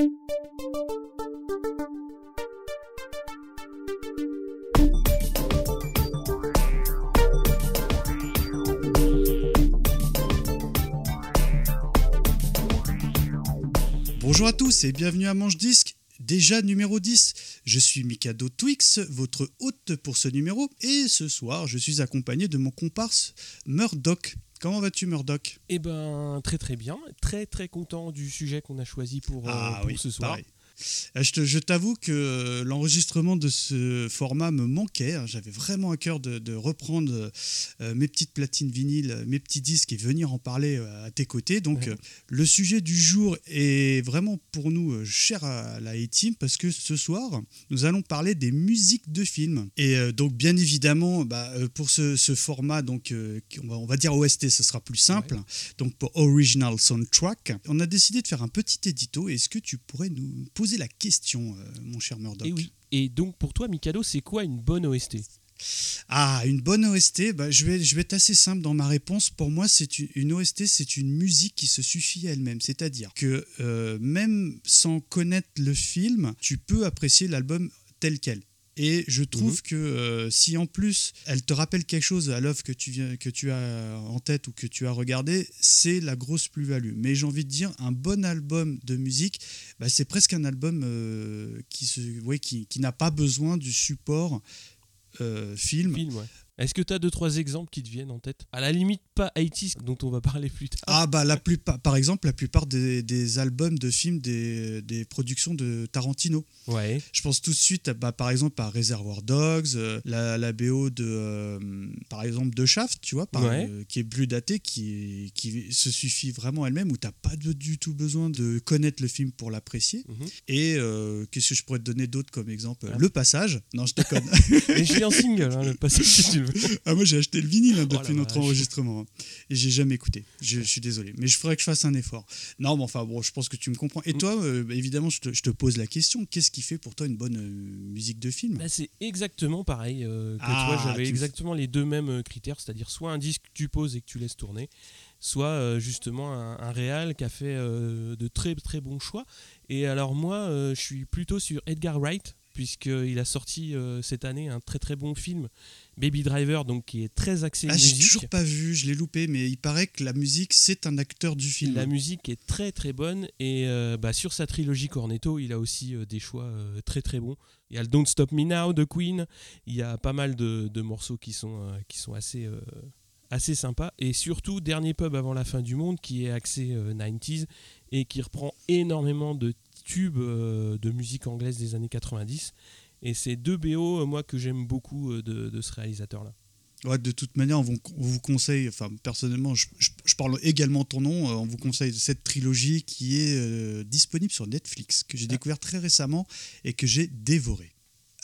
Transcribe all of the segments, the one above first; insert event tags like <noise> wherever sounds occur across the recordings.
Bonjour à tous et bienvenue à Manche Disque, déjà numéro 10. Je suis Mikado Twix, votre hôte pour ce numéro, et ce soir je suis accompagné de mon comparse Murdoch. Comment vas-tu Murdoch? Eh ben très très bien, très très content du sujet qu'on a choisi pour, euh, Ah pour oui, ce soir. pareil. Euh, Je t'avoue que euh, l'enregistrement de ce format me manquait. hein. J'avais vraiment à cœur de, de reprendre euh, mes petites platines vinyles, mes petits disques et venir en parler à tes côtés. Donc, Ouais. le sujet du jour est vraiment pour nous cher à la A-Team parce que ce soir, nous allons parler des musiques de films. Et donc, bien évidemment, bah, pour ce, ce format, donc, qui- on, va, on va dire OST, ce sera plus simple. Donc, pour Original Soundtrack, on a décidé de faire un petit édito. Est-ce que tu pourrais nous poser la question, euh, mon cher Murdoch Et oui. Et donc pour toi, Mikado, c'est quoi une bonne OST Ah, une bonne OST, bah, je, vais, je vais être assez simple dans ma réponse. Pour moi, c'est une, une OST, c'est une musique qui se suffit à elle-même. C'est-à-dire que euh, même sans connaître le film, tu peux apprécier l'album tel quel. Et je trouve Mhm. que euh, si en plus elle te rappelle quelque chose à l'œuvre que tu viens, que tu as en tête ou que tu as regardé, c'est la grosse plus-value. Mais j'ai envie de dire, un bon album de musique, bah, c'est presque un album euh, qui, se, ouais, qui, qui n'a pas besoin du support euh, film. Film, ouais. Est-ce que tu as deux trois exemples qui te viennent en tête? À la limite pas 80 dont on va parler plus tard. Ah bah la plupart, par exemple, la plupart des, des albums de films des, des productions de Tarantino. Ouais. Je pense tout de suite, à, bah, par exemple, à Reservoir Dogs, euh, la, la BO de, euh, par exemple, de Shaft, tu vois, par- Ouais. euh, qui est plus datée, qui, qui se suffit vraiment elle-même, où t'as pas de- du tout besoin de connaître le film pour l'apprécier. Mhm. Et qu'est-ce que je pourrais te donner d'autre comme exemple? Ah. Le Passage. Non, je déconne. <laughs> Mais je l'ai en single, hein, le passage si tu veux. ah moi j'ai acheté le vinyle hein, Oh depuis notre enregistrement hein. Et j'ai jamais écouté. Je, je suis désolé, mais je ferais que je fasse un effort. Non, mais enfin bon, je pense que tu me comprends. Et Mm. toi, euh, bah, évidemment, je te, je te pose la question. Qu'est-ce qui fait pour toi une bonne euh, musique de film? Bah, c'est exactement pareil euh, que Ah, toi. J'avais tu- exactement les deux mêmes critères, c'est-à-dire soit un disque que tu poses et que tu laisses tourner, soit justement un, un réal qui a fait de très très bons choix. Et alors moi, je suis plutôt sur Edgar Wright puisqu'il a sorti cette année un très très bon film, Baby Driver, donc qui est très axé Ah, j'ai musique. toujours pas vu, je l'ai loupé, mais il paraît que la musique c'est un acteur du film. La musique est très très bonne et euh, bah, sur sa trilogie Cornetto, il a aussi euh, des choix euh, très très bons. Il y a le Don't Stop Me Now de Queen, il y a pas mal de, de morceaux qui sont, qui sont assez, assez sympas et surtout Dernier Pub avant la fin du monde qui est axé euh, 90s et qui reprend énormément de tubes de musique anglaise des années 90 et c'est deux BO euh, moi que j'aime beaucoup euh, de, de ce réalisateur là. Ouais, de toute manière, on vous, on vous conseille, enfin personnellement, je, je- je parle également ton nom, euh, on vous conseille cette trilogie qui est euh, disponible sur Netflix, que j'ai Ah. découvert très récemment et que j'ai dévoré.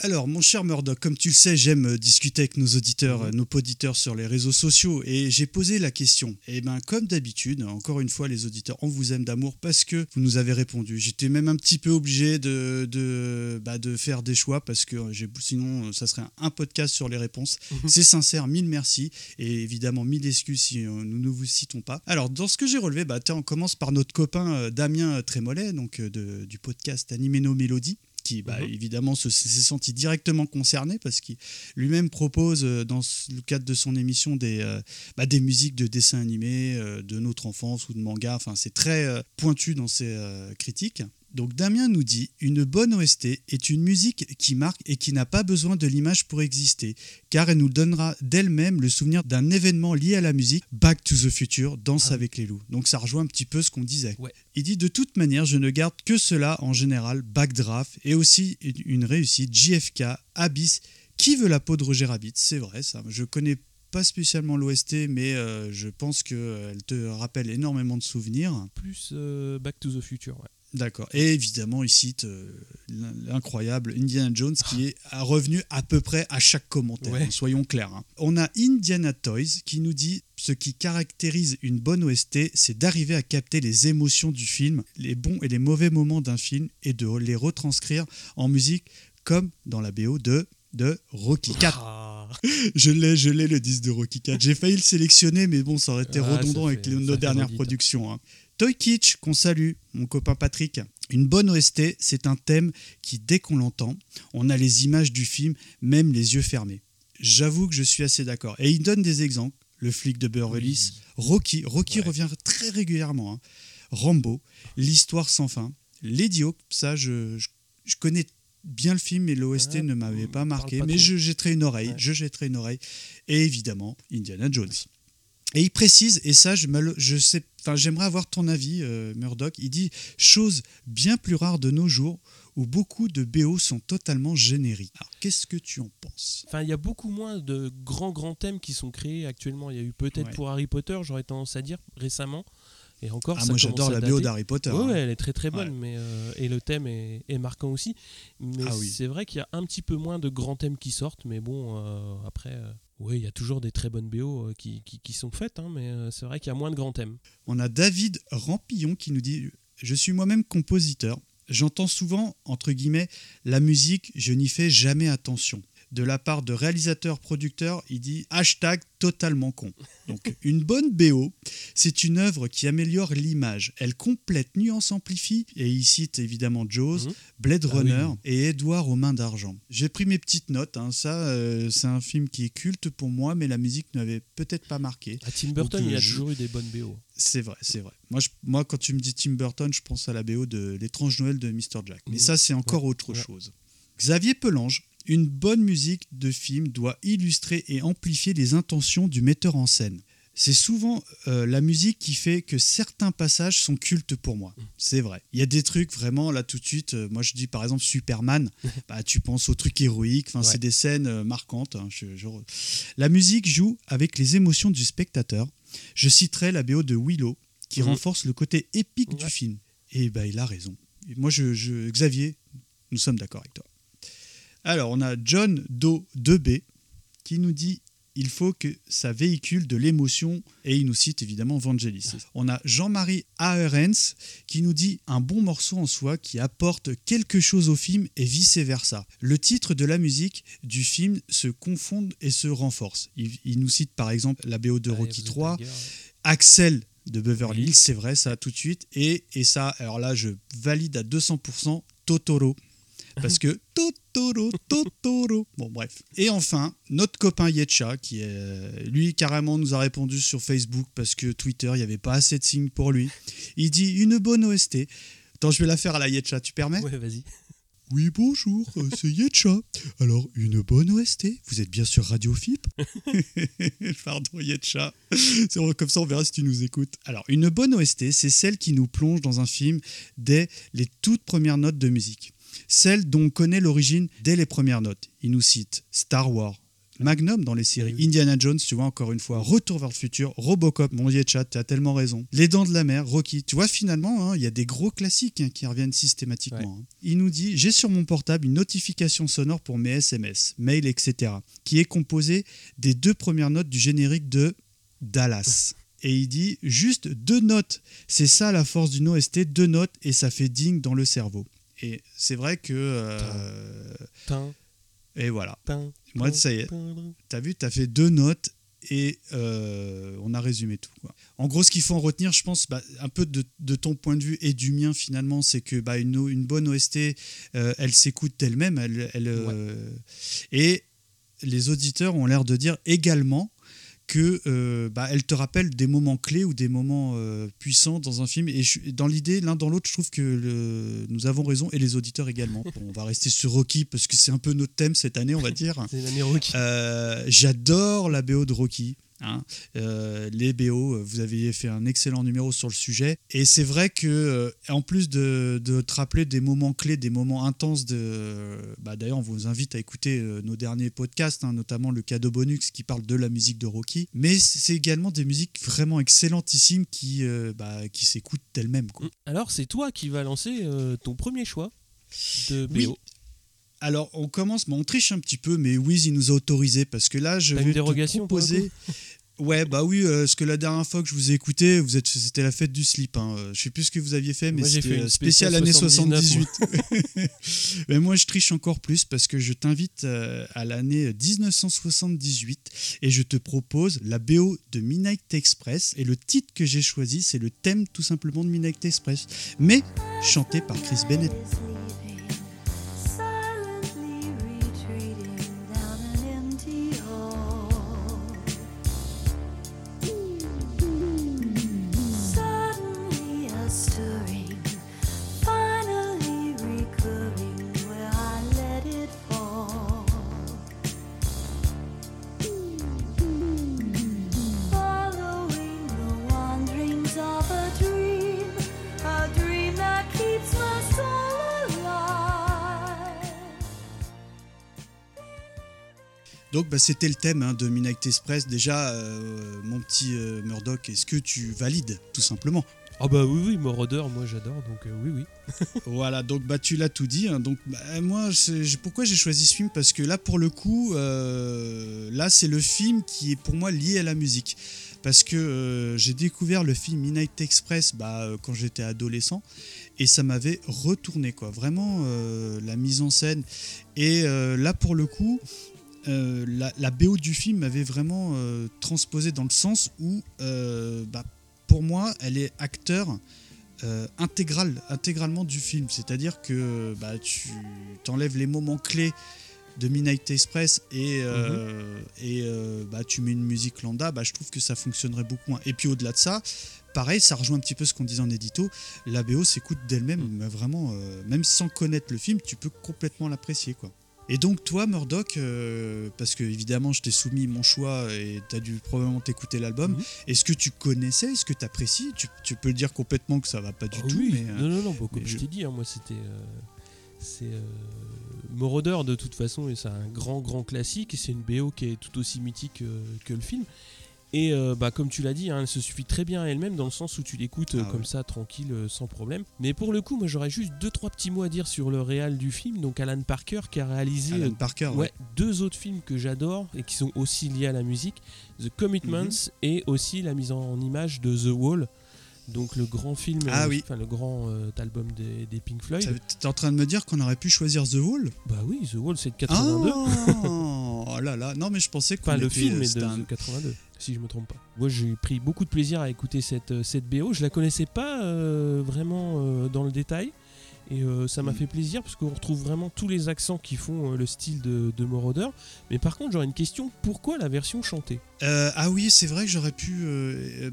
Alors, mon cher Murdoch, comme tu le sais, j'aime euh, discuter avec nos auditeurs, Mhm. euh, nos poditeurs sur les réseaux sociaux et j'ai posé la question. Et bien, comme d'habitude, encore une fois, les auditeurs, on vous aime d'amour parce que vous nous avez répondu. J'étais même un petit peu obligé de, de, bah, de faire des choix parce que euh, sinon, ça serait un, podcast sur les réponses. Mhm. C'est sincère, mille merci et évidemment mille excuses si nous ne vous citons pas. Alors, dans ce que j'ai relevé, bah, on commence par notre copain Damien Trémollet, donc de- du podcast Animeno Mélodie qui bah, Mhm. évidemment se- s'est senti directement concerné parce qu'il lui-même propose euh, dans le cadre de son émission des, euh, bah, des musiques de dessins animés euh, de notre enfance ou de manga. Enfin, c'est très pointu dans ses critiques. Donc Damien nous dit une bonne OST est une musique qui marque et qui n'a pas besoin de l'image pour exister, car elle nous donnera d'elle-même le souvenir d'un événement lié à la musique. Back to the Future, Danse Ah. avec les loups. Donc ça rejoint un petit peu ce qu'on disait. Ouais. Il dit de toute manière, je ne garde que cela en général, Backdraft et aussi une- une réussite, JFK, Abyss. Qui veut la peau de Roger Rabbit C'est vrai ça. Je connais pas spécialement l'OST, mais euh, je pense qu'elle te rappelle énormément de souvenirs. Plus euh, Back to the Future. ouais. D'accord. Et évidemment, il cite euh, l'in- l'incroyable Indiana Jones qui est revenu à peu près à chaque commentaire, Ouais. hein, soyons clairs. hein. On a Indiana Toys qui nous dit ce qui caractérise une bonne OST, c'est d'arriver à capter les émotions du film, les bons et les mauvais moments d'un film et de les retranscrire en musique comme dans la BO de, de Rocky 4. Ah. <laughs> Je l'ai, je l'ai le disque de Rocky 4. J'ai failli le sélectionner, mais bon, ça aurait été Ah, redondant avec fait- nos dernières productions. hein. Toy Kitsch, qu'on salue, mon copain Patrick. Une bonne OST, c'est un thème qui, dès qu'on l'entend, on a les images du film, même les yeux fermés. J'avoue que je suis assez d'accord. Et il donne des exemples. Le flic de Beverly Hills, Rocky, Rocky Ouais. revient très régulièrement. hein. Rambo, l'histoire sans fin, Lady Hawk, ça je, je, je connais bien le film, mais l'OST Ah, ne m'avait pas marqué. pas mais trop. je jetterai une oreille, Ouais. je jetterai une oreille. Et évidemment, Indiana Jones. Et il précise, et ça, je, me- je sais, enfin, j'aimerais avoir ton avis, euh, Murdoch. Il dit chose bien plus rare de nos jours, où beaucoup de BO sont totalement génériques. Alors, qu'est-ce que tu en penses? Enfin, il y a beaucoup moins de grands grands thèmes qui sont créés actuellement. Il y a eu peut-être Ouais. pour Harry Potter, j'aurais tendance à dire récemment. Et encore, Ah, ça moi, j'adore la. BO d'Harry Potter. Ouais, hein. ouais, elle est très très bonne, Ouais. mais euh, et le thème est, est marquant aussi. Mais Ah oui. c'est vrai qu'il y a un petit peu moins de grands thèmes qui sortent, mais bon, euh, après, oui, il y a toujours des très bonnes BO euh, qui, qui, sont faites, hein, mais euh, c'est vrai qu'il y a moins de grands thèmes. On a David Rampillon qui nous dit Je suis moi-même compositeur. J'entends souvent, entre guillemets, la musique, je n'y fais jamais attention. De la part de réalisateurs, producteurs, il dit hashtag totalement con. Donc, <laughs> une bonne BO, c'est une œuvre qui améliore l'image. Elle complète, nuance, amplifie, et il cite évidemment Jaws, Mhm. Blade Ah oui. Runner et Edouard aux mains d'argent. J'ai pris mes petites notes, hein. ça, euh, c'est un film qui est culte pour moi, mais la musique ne m'avait peut-être pas marqué. À Tim Burton, Donc, il y a je- toujours eu des bonnes BO. C'est vrai, c'est vrai. Moi, je- moi, quand tu me dis Tim Burton, je pense à la BO de L'étrange Noël de Mr. Jack. Mais Mhm. ça, c'est encore autre Ouais. chose. Xavier Pelange, une bonne musique de film doit illustrer et amplifier les intentions du metteur en scène. C'est souvent euh, la musique qui fait que certains passages sont cultes pour moi. C'est vrai. Il y a des trucs vraiment là tout de suite. euh, moi je dis par exemple Superman. <laughs> bah, tu penses aux trucs héroïques. Enfin, Ouais. c'est des scènes euh, marquantes. hein. Je- je- La musique joue avec les émotions du spectateur. Je citerai la BO de Willow qui Mhm. renforce le côté épique du film. Et bah, il a raison. Et moi, je- Xavier, nous sommes d'accord avec toi. Alors, on a John Do 2B qui nous dit il faut que ça véhicule de l'émotion et il nous cite évidemment Vangelis. On a Jean-Marie Ahrens qui nous dit un bon morceau en soi qui apporte quelque chose au film et vice-versa. Le titre de la musique du film se confondent et se renforcent. Il, il nous cite par exemple la BO de Rocky The 3, Tiger, ouais. Axel de Beverly. Hills, c'est vrai ça tout de suite. Et, et ça, alors là, je valide à 200% Totoro. Parce que Totoro. <laughs> Bon, bref. Et enfin, notre copain Yetcha, qui est, lui carrément nous a répondu sur Facebook parce que Twitter, il n'y avait pas assez de signes pour lui. Il dit une bonne OST. Attends, je vais la faire à la Yetcha, tu permets? Ouais, vas-y. oui, bonjour, euh, c'est Yetcha. Alors, une bonne OST Vous êtes bien sur Radio FIP? <laughs> Pardon, Yetcha. C'est- Comme ça, on verra si tu nous écoutes. Alors, une bonne OST, c'est celle qui nous plonge dans un film dès les toutes premières notes de musique. Celle dont on connaît l'origine dès les premières notes. Il nous cite Star Wars. Magnum dans les séries. Indiana Jones, tu vois, encore une fois, Retour vers le futur, Robocop, mon Yetcha, tu as tellement raison. Les Dents de la Mer, Rocky. Tu vois, finalement, hein, il y a des gros classiques hein, qui reviennent systématiquement. hein. Il nous dit J'ai sur mon portable une notification sonore pour mes SMS, mails, etc., qui est composée des deux premières notes du générique de Dallas. Et il dit juste deux notes. C'est ça la force d'une OST, deux notes et ça fait ding dans le cerveau. Et c'est vrai que. euh, et voilà. tin, Moi, ça y est. T'as vu, t'as fait deux notes et euh, on a résumé tout. quoi. En gros, ce qu'il faut en retenir, je pense, bah, un peu de, de ton point de vue et du mien finalement, c'est que bah, une, une bonne OST, euh, elle s'écoute elle-même. Elle, elle, euh, et les auditeurs ont l'air de dire également que euh, bah, elle te rappelle des moments clés ou des moments euh, puissants dans un film. Et je- dans l'idée, l'un dans l'autre, je trouve que le- nous avons raison et les auditeurs également. <laughs> Bon, on va rester sur Rocky parce que c'est un peu notre thème cette année, on va dire. C'est l'année Rocky. Euh, J'adore la BO de Rocky. Hein. Euh, les BO, vous avez fait un excellent numéro sur le sujet. Et c'est vrai que, euh, en plus de, de te rappeler des moments clés, des moments intenses de. bah, D'ailleurs, on vous invite à écouter euh, nos derniers podcasts, hein, notamment le cadeau bonus qui parle de la musique de Rocky. Mais c'est également des musiques vraiment excellentissimes qui, euh, bah, qui s'écoutent d'elles-mêmes. Alors, c'est toi qui vas lancer euh, ton premier choix de BO. Oui. Alors, on commence, on triche un petit peu, mais Wiz, il nous a autorisé parce que là, je vais une te dérogation, le proposer. Ouais, bah oui, euh, parce que la dernière fois que je vous ai écouté, vous êtes, c'était la fête du slip. Hein. Je sais plus ce que vous aviez fait, mais Moi, j'ai fait c'était une euh, spécial spéciale année 78, 78. mais moi, je triche encore plus parce que je t'invite euh, à l'année 1978 et je te propose la BO de Midnight Express. Et le titre que j'ai choisi, c'est le thème tout simplement de Midnight Express, mais chanté par Chris Bennett. Donc bah, c'était le thème hein, de Midnight Express. Déjà, euh, mon petit euh, Murdoch, est-ce que tu valides tout simplement? Ah bah oui, oui, Moroder, moi j'adore, donc euh, oui, oui. <laughs> Voilà, donc bah, tu l'as tout dit. hein. donc bah, moi, pourquoi j'ai choisi ce film? Parce que là, pour le coup, là, c'est le film qui est pour moi lié à la musique. Parce que j'ai découvert le film Midnight Express bah, quand j'étais adolescent et ça m'avait retourné quoi. Vraiment la mise en scène et là pour le coup. Euh, la, la BO du film m'avait vraiment euh, transposé dans le sens où, euh, bah, pour moi, elle est acteur intégral, intégralement du film. C'est-à-dire que bah, tu t'enlèves les moments clés de Midnight Express et, et euh, bah, tu mets une musique lambda, bah, je trouve que ça fonctionnerait beaucoup moins. Et puis au-delà de ça, pareil, ça rejoint un petit peu ce qu'on disait en édito, la BO s'écoute d'elle-même, mais vraiment, même sans connaître le film, tu peux complètement l'apprécier. quoi. Et donc toi, Murdoch, euh, parce que évidemment je t'ai soumis mon choix et tu as dû probablement t'écouter l'album, Mhm. est-ce que tu connaissais, est-ce que tu apprécies tu, tu peux le dire complètement que ça va pas du Ah tout, oui, mais... euh, non, non, non, bah, comme je, t'ai dit, hein, moi c'était. euh, c'est. Euh, Moroder de toute façon, et c'est un grand, grand classique, et c'est une BO qui est tout aussi mythique que le film. Et euh, bah, comme tu l'as dit, hein, elle se suffit très bien à elle-même dans le sens où tu l'écoutes euh, Ah comme ouais. ça, tranquille, euh, sans problème. Mais pour le coup, moi j'aurais juste deux, trois petits mots à dire sur le réal du film. Donc Alan Parker qui a réalisé Alan Parker, ouais. Ouais, deux autres films que j'adore et qui sont aussi liés à la musique, The Commitments Mhm. et aussi la mise en image de The Wall, donc le grand film, Ah euh, oui. enfin le grand euh, album des, des Pink Floyd. T'es en train de me dire qu'on aurait pu choisir The Wall? Bah oui, The Wall c'est de 82. <laughs> Oh là là, non mais je pensais qu'on Enfin, le film est de, c'était un- de 82, si je me trompe pas. Moi, j'ai pris beaucoup de plaisir à écouter cette, euh, cette BO. Je la connaissais pas euh, vraiment dans le détail. Et euh, ça m'a Mm. fait plaisir parce qu'on retrouve vraiment tous les accents qui font euh, le style de, de Moroder. Mais par contre, j'aurais une question pourquoi la version chantée? Euh, ah oui, c'est vrai que j'aurais pu.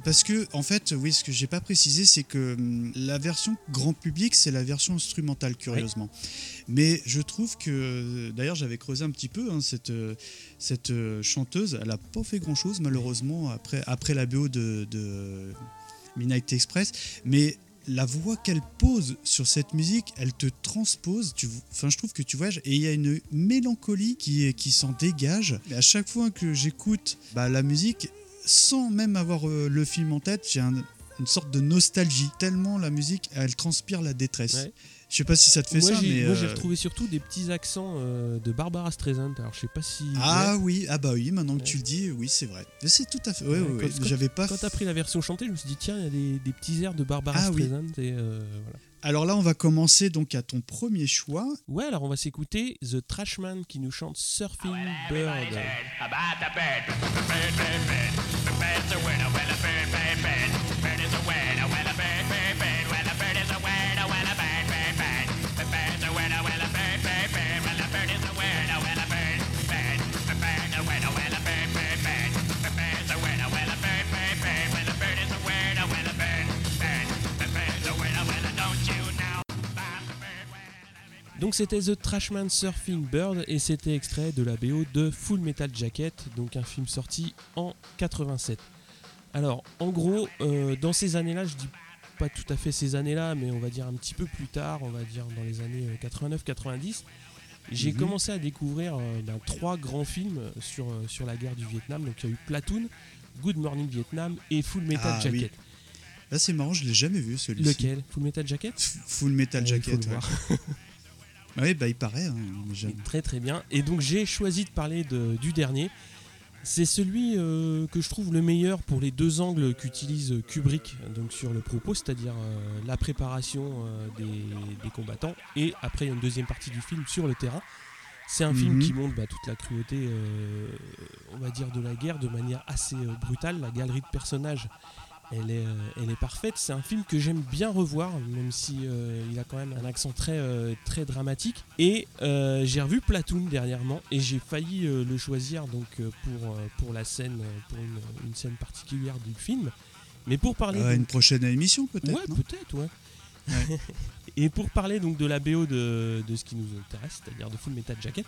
parce que, en fait, oui, ce que j'ai pas précisé, c'est que hum, la version grand public, c'est la version instrumentale, curieusement. Mais je trouve que. D'ailleurs, j'avais creusé un petit peu hein, cette, cette chanteuse. Elle a pas fait grand chose, malheureusement, après, après la BO de, de Midnight Express. Mais la voix qu'elle pose sur cette musique, elle te transpose. Enfin, je trouve que tu voyages et il y a une mélancolie qui, qui s'en dégage. Et à chaque fois que j'écoute bah, la musique, sans même avoir euh, le film en tête, j'ai un- une sorte de nostalgie. Tellement la musique, elle transpire la détresse. Je sais pas si ça te fait Moi, ça, j'ai mais. moi, j'ai euh, retrouvé surtout des petits accents euh, de Barbara Streisand. Alors, je sais pas si. Ah oui, ah bah oui, maintenant que Ouais. tu le dis, oui, c'est vrai. C'est tout à fait. Ouais, Ouais, quand- quand- J'avais pas. Quand t'as pris la version chantée, je me suis dit, tiens, il y a des, des petits airs de Barbara Ah oui. Streisand. Et, euh, voilà. Alors là, on va commencer donc à ton premier choix. Ouais, alors on va s'écouter The Trashman qui nous chante Surfing Bird. Donc c'était The Trashman Surfing Bird et c'était extrait de la BO de Full Metal Jacket, donc un film sorti en 87. Alors en gros, euh, dans ces années-là, je dis pas tout à fait ces années-là, mais on va dire un petit peu plus tard, on va dire dans les années euh, 89-90, j'ai Mhm. commencé à découvrir euh, ben, trois grands films sur, euh, sur la guerre du Vietnam. Donc il y a eu Platoon, Good Morning Vietnam et Full Metal Ah, Jacket. oui. Là, c'est marrant, je l'ai jamais vu celui-ci. Lequel? Full Metal Jacket? F- Full Metal Jacket. <laughs> Oui, bah il paraît. hein. Très très bien. Et donc j'ai choisi de parler de- du dernier. C'est celui euh, que je trouve le meilleur pour les deux angles qu'utilise Kubrick donc sur le propos, c'est-à-dire euh, la préparation euh, des, des combattants et après il y a une deuxième partie du film sur le terrain. C'est un film Mhm. qui montre bah, toute la cruauté, on va dire, de la guerre de manière assez brutale. La galerie de personnages, elle est, euh, elle est parfaite. C'est un film que j'aime bien revoir, même si euh, il a quand même un accent très, euh, très dramatique. Et euh, j'ai revu Platoon dernièrement et j'ai failli le choisir donc pour, pour la scène, pour une, une scène particulière du film. Mais pour parler donc- une prochaine émission peut-être Ouais, peut-être, ouais. Ouais. <laughs> et pour parler donc de la BO de, de ce qui nous intéresse, c'est-à-dire de Full Metal Jacket,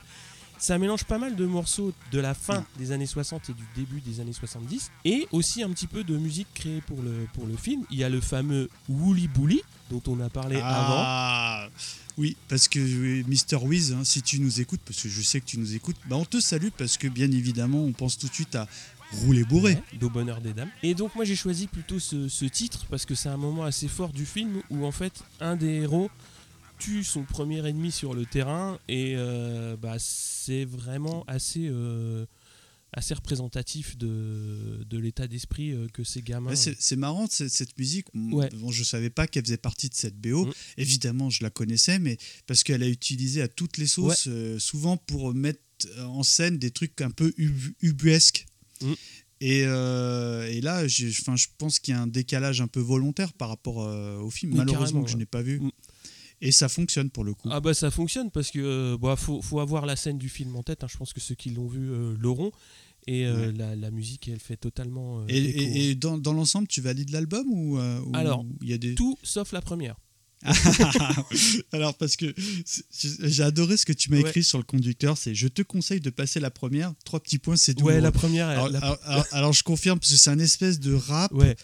ça mélange pas mal de morceaux de la fin des années 60 et du début des années 70, et aussi un petit peu de musique créée pour le, pour le film. Il y a le fameux Woolly Bully, dont on a parlé avant. Ah oui, parce que Mr. Wiz, hein, si tu nous écoutes, parce que je sais que tu nous écoutes, bah on te salue parce que bien évidemment, on pense tout de suite à rouler bourré. Ouais, d'au bonheur des dames. Et donc moi j'ai choisi plutôt ce, ce titre parce que c'est un moment assez fort du film où en fait un des héros tue son premier ennemi sur le terrain et euh, bah, c'est vraiment assez, euh, assez représentatif de, de l'état d'esprit euh, que ces gamins... Ouais, c'est marrant cette, cette musique. Ouais. Bon, je savais pas qu'elle faisait partie de cette BO. Mm. Évidemment, je la connaissais, mais parce qu'elle a utilisé à toutes les sauces, euh, souvent pour mettre en scène des trucs un peu ub- ubuesques. Mm. Et, euh, et là, je pense qu'il y a un décalage un peu volontaire par rapport euh, au film, Oui, malheureusement que je n'ai pas vu. Et ça fonctionne pour le coup. Ah bah ça fonctionne parce que euh, bah, faut, faut avoir la scène du film en tête. hein. Je pense que ceux qui l'ont vu euh, l'auront. Et euh, Ouais. la, la musique, elle fait totalement... euh, Et, et dans, dans l'ensemble, tu valides l'album ou, euh, ou Alors, il y a des Tout sauf la première. <laughs> Alors parce que j'ai adoré ce que tu m'as Ouais. écrit sur le conducteur, c'est je te conseille de passer la première, trois petits points, c'est douloureux. Ouais, la première... elle- alors, la- alors- <laughs> alors- alors, je confirme parce que c'est un espèce de rap Ouais,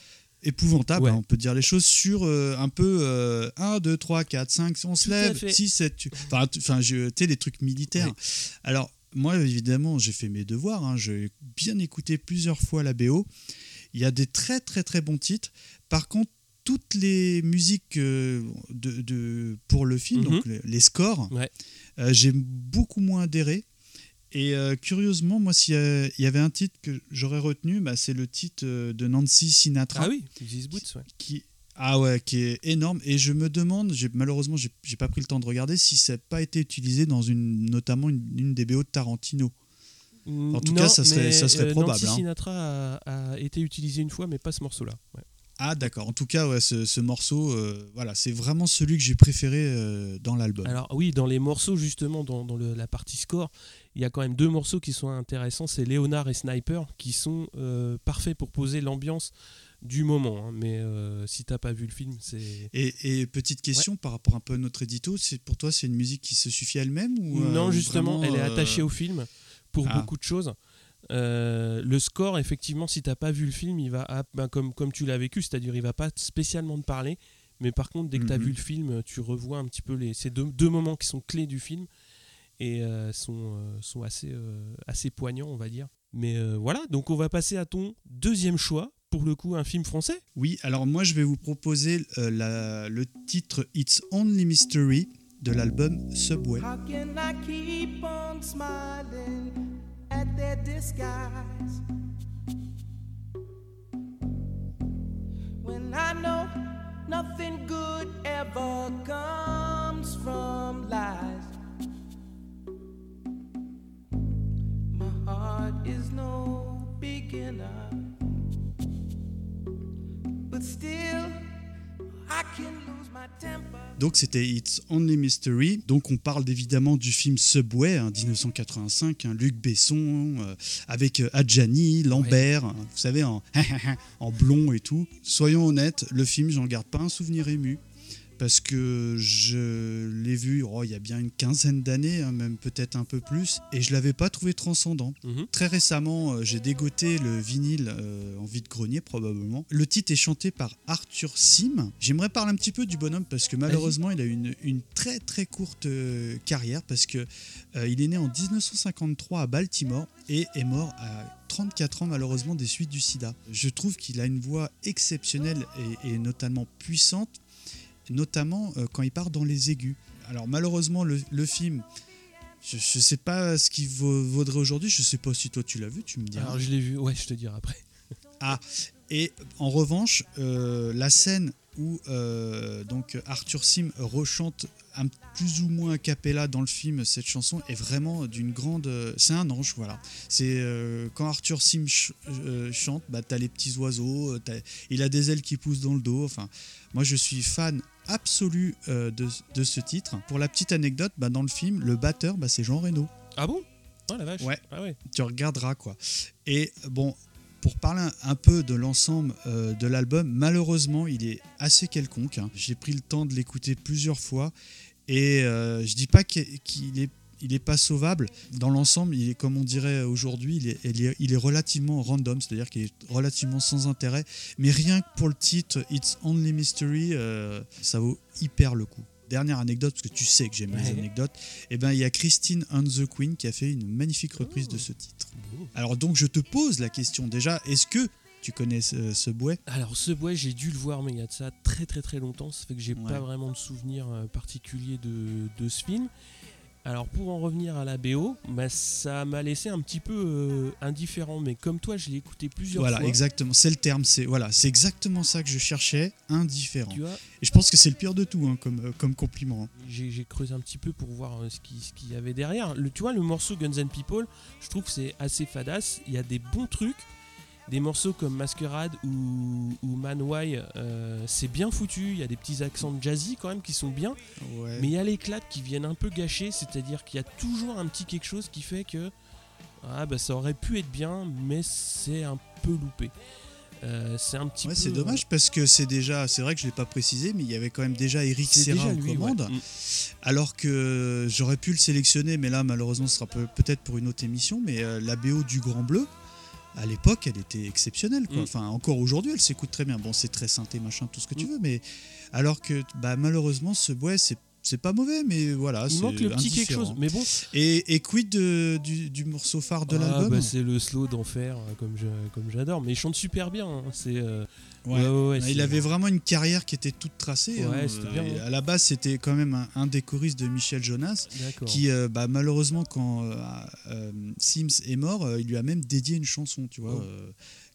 épouvantable, Ouais. hein, on peut dire les choses sur euh, un peu 1, 2, 3, 4, 5, on se lève, fait. 6, 7, tu... enfin, tu enfin, je- les trucs militaires. Ouais. Alors moi évidemment j'ai fait mes devoirs, hein, j'ai bien écouté plusieurs fois la BO, il y a des très très très bons titres, par contre toutes les musiques euh, de, de- pour le film, Mhm. donc les, les scores, Ouais. euh, j'ai beaucoup moins adhéré. Et euh, curieusement, moi, s'il y, avait un titre que j'aurais retenu, bah, c'est le titre euh, de Nancy Sinatra Ah oui, These Boots, ouais. qui ah ouais qui est énorme et je me demande malheureusement j'ai pas pris le temps de regarder si ça n'a pas été utilisé dans une notamment une, une des BO de Tarantino En tout cas, ça serait- ça serait probable, Nancy hein. Sinatra a, a été utilisé une fois, mais pas ce morceau-là. ouais. ah d'accord en tout cas ouais, ce, ce morceau euh, voilà c'est vraiment celui que j'ai préféré euh, dans l'album Alors oui, dans les morceaux, justement, dans, dans le- la partie score, il y a quand même deux morceaux qui sont intéressants. C'est Léonard et Sniper, qui sont euh, parfaits pour poser l'ambiance du moment. hein. Mais euh, si t'as pas vu le film, c'est... et, et petite question par rapport un peu à notre édito c'est pour toi c'est une musique qui se suffit elle-même ou euh, non, justement, vraiment, elle est euh, attachée au film pour ah. beaucoup de choses. Euh, le score, effectivement, si t'as pas vu le film, il va ben, comme, comme tu l'as vécu, c'est-à-dire il va pas spécialement te parler, mais par contre, dès que tu as Mhm. vu le film, tu revois un petit peu les, ces deux, deux moments qui sont clés du film et euh, sont, euh, sont assez, euh, assez poignants, on va dire. Mais euh, voilà, donc on va passer à ton deuxième choix, pour le coup, un film français. oui alors moi je vais vous proposer euh, la- le titre It's Only Mystery de l'album Subway How can I keep on smiling at their disguise? When I know nothing good ever comes from lies? No beginner, but still I can lose my temper. Donc c'était It's Only Mystery. Donc on parle évidemment du film Subway, hein, 1985, hein, Luc Besson, euh, avec euh, Adjani, Lambert, hein, vous savez, en, <laughs> en blond et tout. Soyons honnêtes, le film, j'en garde pas un souvenir ému. Parce que je l'ai vu oh, il y a bien une quinzaine d'années, hein, même peut-être un peu plus, et je l'avais pas trouvé transcendant. Mhm. Très récemment, euh, j'ai dégoté le vinyle euh, en vide-grenier probablement. Le titre est chanté par Arthur Sim. J'aimerais parler un petit peu du bonhomme parce que malheureusement, il a eu une, une très très courte euh, carrière parce que euh, il est né en 1953 à Baltimore et est mort à 34 ans malheureusement des suites du sida. Je trouve qu'il a une voix exceptionnelle et, et notamment puissante, notamment euh, quand il part dans les aigus. Alors malheureusement, le, le film Je, je sais pas ce qu'il vaudrait aujourd'hui. Je sais pas si toi tu l'as vu, tu me diras. Alors je l'ai vu, ouais, je te dirai après. <laughs> Et en revanche, euh, la scène où euh, donc Arthur Sim rechante un, plus ou moins a cappella dans le film cette chanson est vraiment d'une grande. c'est un ange, voilà. C'est euh, quand Arthur Sim ch- euh, chante, bah t'as les petits oiseaux, euh, il a des ailes qui poussent dans le dos. Enfin, moi je suis fan absolu euh, de, de ce titre. Pour la petite anecdote, bah, dans le film, le batteur, bah, c'est Jean Reno Ah bon? Oh la vache Ouais. Ah ouais. tu regarderas quoi. Et bon, pour parler un- peu de l'ensemble euh, de l'album, malheureusement, il est assez quelconque. hein. J'ai pris le temps de l'écouter plusieurs fois et euh, je dis pas qu'il qu'il est il est pas sauvable. Dans l'ensemble, il est comme on dirait aujourd'hui, il est relativement random, c'est-à-dire qu'il est relativement sans intérêt. Mais rien que pour le titre It's Only Mystery, euh, ça vaut hyper le coup. Dernière anecdote, parce que tu sais que j'aime les anecdotes, et ben il y a Christine and the Queen qui a fait une magnifique reprise de ce titre. Alors donc je te pose la question déjà, est-ce que tu connais ce, ce bouet? Alors ce bois, j'ai dû le voir, mais il y a de ça très très très longtemps. Ça fait que j'ai Ouais. pas vraiment de souvenir euh, particulier de, de ce film. Alors pour en revenir à la BO, bah, ça m'a laissé un petit peu euh, indifférent, mais comme toi, je l'ai écouté plusieurs Voilà, fois. exactement, c'est le terme, c'est voilà, c'est exactement ça que je cherchais, indifférent. Tu vois, Et je pense que c'est le pire de tout hein, comme, euh, comme compliment. hein. j'ai creusé un petit peu pour voir euh, ce qui- ce qu'il y avait derrière. Le, tu vois, le morceau Guns N' People, je trouve que c'est assez fadasse. Il y a des bons trucs. Des morceaux comme Masquerade ou, ou Man Why, euh, c'est bien foutu. Il y a des petits accents jazzy quand même qui sont bien. Ouais. Mais il y a les clats qui viennent un peu gâcher, c'est-à-dire qu'il y a toujours un petit quelque chose qui fait que ah bah ça aurait pu être bien, mais c'est un peu loupé. Euh, c'est un petit Ouais, peu. c'est dommage parce que c'est déjà, c'est vrai que je l'ai pas précisé, mais il y avait quand même déjà Eric Serra ouais. commandes, Mm. alors que j'aurais pu le sélectionner, mais là malheureusement ce sera peut- peut-être pour une autre émission, mais euh, la BO du Grand Bleu, à l'époque elle était exceptionnelle, quoi. Mm. enfin encore aujourd'hui elle s'écoute très bien, bon c'est très synthé machin, tout ce que tu Mm. veux, mais alors que bah, malheureusement ce bouet c'est c'est pas mauvais, mais voilà. Il manque le petit quelque chose, mais bon. Et, et quid de- du, du morceau phare de Ah, l'album bah, c'est le slow d'enfer, euh, comme j'adore. Mais il chante super bien. hein. C'est. euh, Ouais. ouais, ouais, ouais, Il avait vraiment une carrière qui était toute tracée. Hein. bien. À la base, c'était quand même un, un des choristes de Michel Jonas, qui euh, bah, malheureusement, quand euh, euh, Sims est mort, euh, il lui a même dédié une chanson, tu vois, Oh.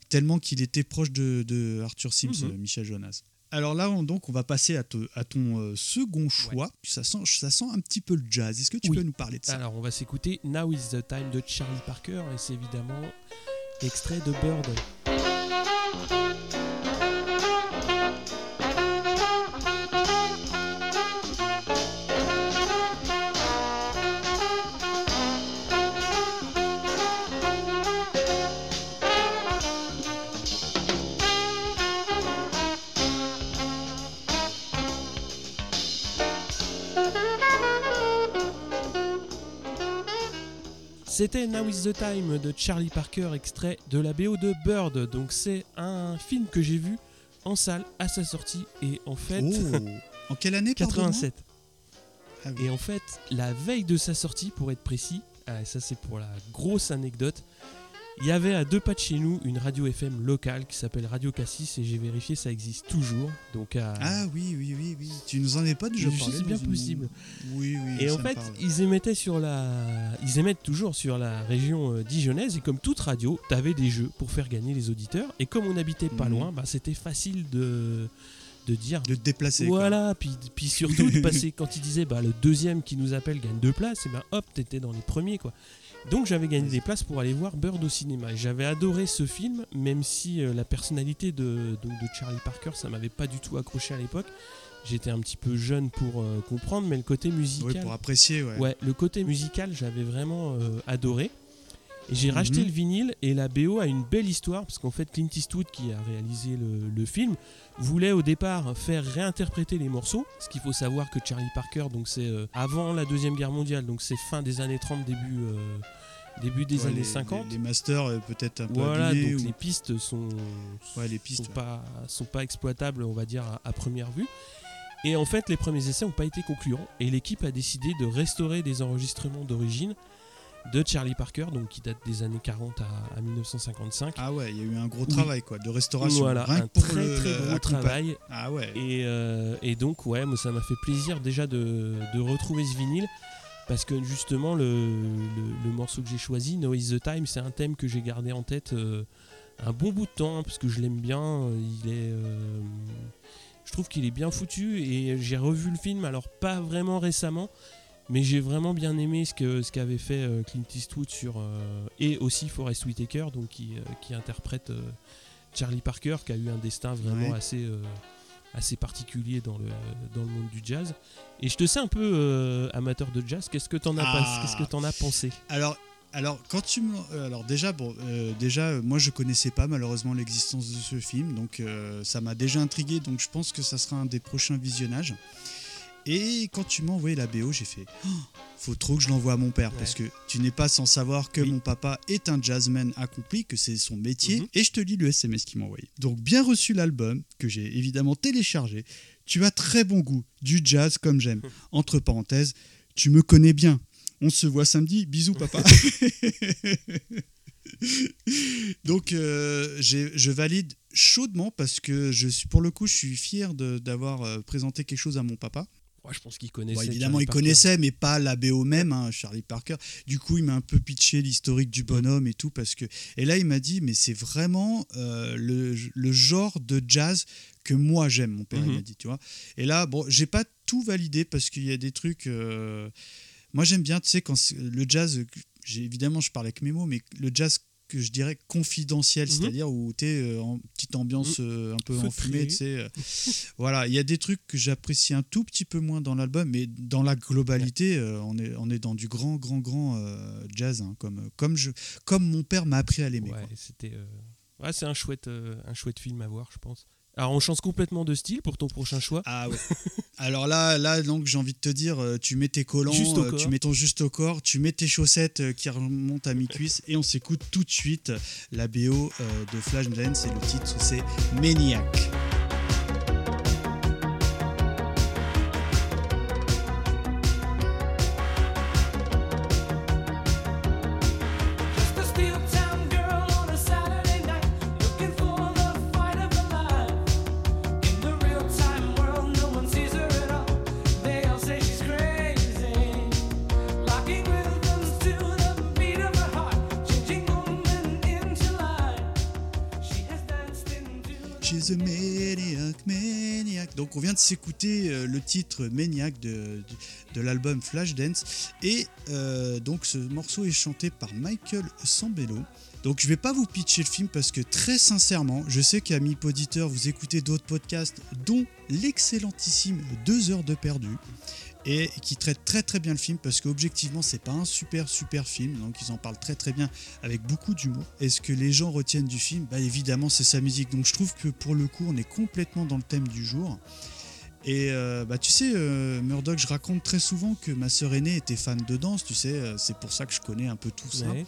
tellement qu'il était proche de, de Arthur Sims, Mhm. Michel Jonas. Alors là, on, donc, on va passer à, te- à ton second choix. Ça, sent, ça sent un petit peu le jazz. Est-ce que tu Oui. peux nous parler de ça? Alors, on va s'écouter Now is the Time de Charlie Parker, et c'est évidemment extrait de Bird. C'était Now is the Time de Charlie Parker, extrait de la BO de Bird. Donc c'est un film que j'ai vu en salle à sa sortie et en fait Oh. <laughs> En quelle année pardonne-moi 87. Ah oui. Et en fait, la veille de sa sortie, pour être précis, ah, ça c'est pour la grosse anecdote, il y avait à deux pas de chez nous une radio FM locale qui s'appelle Radio Cassis et j'ai vérifié, ça existe toujours. Donc à- Ah oui, oui, oui, oui. Tu nous en es pas déjà parlé sais bien une- possible. Oui, oui. Et en fait, ils émettaient sur la, ils émettent toujours sur la région euh, dijonnaise et comme toute radio, t'avais des jeux pour faire gagner les auditeurs. Et comme on n'habitait pas Mhm. loin, bah, c'était facile de de dire. de te déplacer. quoi. Voilà, puis, puis surtout de <laughs> passer quand ils disaient bah, le deuxième qui nous appelle gagne deux places, et ben hop, t'étais dans les premiers quoi. Donc j'avais gagné des places pour aller voir Bird au cinéma. Et J'avais adoré ce film, même si euh, la personnalité de, Charlie Parker, ça m'avait pas du tout accroché à l'époque. J'étais un petit peu jeune pour euh, comprendre, mais le côté musical. Oui, pour apprécier, ouais. Ouais, le côté musical, j'avais vraiment euh, adoré. J'ai Mhm. racheté le vinyle et la BO a une belle histoire parce qu'en fait Clint Eastwood qui a réalisé le, le film voulait au départ faire réinterpréter les morceaux. Ce qu'il faut savoir que Charlie Parker, donc c'est euh, avant la deuxième guerre mondiale, donc c'est fin des années 30, début euh, début des Ouais, années les, 50. Les, les masters euh, peut-être un peu voilà, abîmés donc ou- les pistes sont Ouais, les pistes, sont ouais. pas sont pas exploitables, on va dire à, à première vue. Et en fait, les premiers essais n'ont pas été concluants et l'équipe a décidé de restaurer des enregistrements d'origine de Charlie Parker, donc qui date des années 40 à, à 1955. Ah ouais, il y a eu un gros Oui. travail quoi, de restauration. voilà, Rien un très le- très gros travail. Ah ouais. Et, euh, et donc, ouais, moi, ça m'a fait plaisir déjà de, de retrouver ce vinyle parce que justement le, le- le morceau que j'ai choisi, No Is the Time, c'est un thème que j'ai gardé en tête euh, un bon bout de temps, hein, parce que je l'aime bien, euh, il est... euh, je trouve qu'il est bien foutu, et j'ai revu le film, alors pas vraiment récemment, mais j'ai vraiment bien aimé ce que ce qu'avait fait euh, Clint Eastwood sur euh, et aussi Forest Whitaker donc qui, euh, qui interprète Charlie Parker qui a eu un destin vraiment Ouais. assez assez particulier dans le dans le monde du jazz et je te sais un peu euh, amateur de jazz qu'est-ce que t'en as Ah. pas- qu'est-ce que t'en as pensé? Alors, alors quand tu alors déjà bon, euh, déjà moi je connaissais pas malheureusement l'existence de ce film, donc euh, ça m'a déjà intrigué, donc je pense que ça sera un des prochains visionnages. Et quand tu m'as envoyé la BO, j'ai fait, Oh, faut trop que je l'envoie à mon père Ouais. parce que tu n'es pas sans savoir que Oui. mon papa est un jazzman accompli, que c'est son métier. Mhm. Et je te lis le SMS qu'il m'a envoyé. Donc bien reçu l'album que j'ai évidemment téléchargé. Tu as très bon goût, du jazz comme j'aime. <laughs> Entre parenthèses, tu me connais bien. On se voit samedi. Bisous, papa. <laughs> Donc, euh, je valide chaudement parce que je suis, pour le coup, je suis fier d'avoir euh, présenté quelque chose à mon papa. Ouais, je pense qu'il connaissait Bon, évidemment, il connaissait, mais pas la BO même, hein, Charlie Parker. Du coup, il m'a un peu pitché l'historique du bonhomme et tout. parce que Et là, il m'a dit, mais c'est vraiment euh, le, le genre de jazz que moi j'aime, mon père, il Mhm. m'a dit, tu vois. Et là, bon, j'ai pas tout validé parce qu'il y a des trucs. euh, Moi, j'aime bien, tu sais, quand le jazz, j'ai évidemment, je parle avec mes mots, mais le jazz que je dirais confidentiel, Mhm. c'est-à-dire où tu es en petite ambiance euh, un peu enfumée, tu sais. euh, <laughs> voilà, il y a des trucs que j'apprécie un tout petit peu moins dans l'album, mais dans la globalité, euh, on, est, on est dans du grand, grand, grand euh, jazz, hein, comme, comme, je, comme mon père m'a appris à l'aimer. Ouais, c'était euh, ouais, c'est un chouette euh, un chouette film à voir je pense alors on change complètement de style pour ton prochain choix Ah ouais. <laughs> Alors là, là donc j'ai envie de te dire, euh, tu mets tes collants, euh, tu mets ton juste au corps, tu mets tes chaussettes euh, qui remontent à mi-cuisse et on s'écoute tout de suite la BO de Flashdance et le titre c'est Maniac. S'écouter euh, le titre Maniac de, de, de l'album Flashdance et euh, donc ce morceau est chanté par Michael Sambello. Donc je vais pas vous pitcher le film parce que très sincèrement, je sais qu'amis auditeurs, vous écoutez d'autres podcasts dont l'excellentissime 2 heures de perdu et qui traite très très bien le film parce qu'objectivement c'est pas un super super film donc ils en parlent très très bien avec beaucoup d'humour. Et ce que les gens retiennent du film, bah évidemment c'est sa musique. Donc je trouve que pour le coup on est complètement dans le thème du jour. Et euh, bah tu sais euh, Murdoch, je raconte très souvent que ma sœur aînée était fan de danse, tu sais, euh, c'est pour ça que je connais un peu tout ça. Ouais.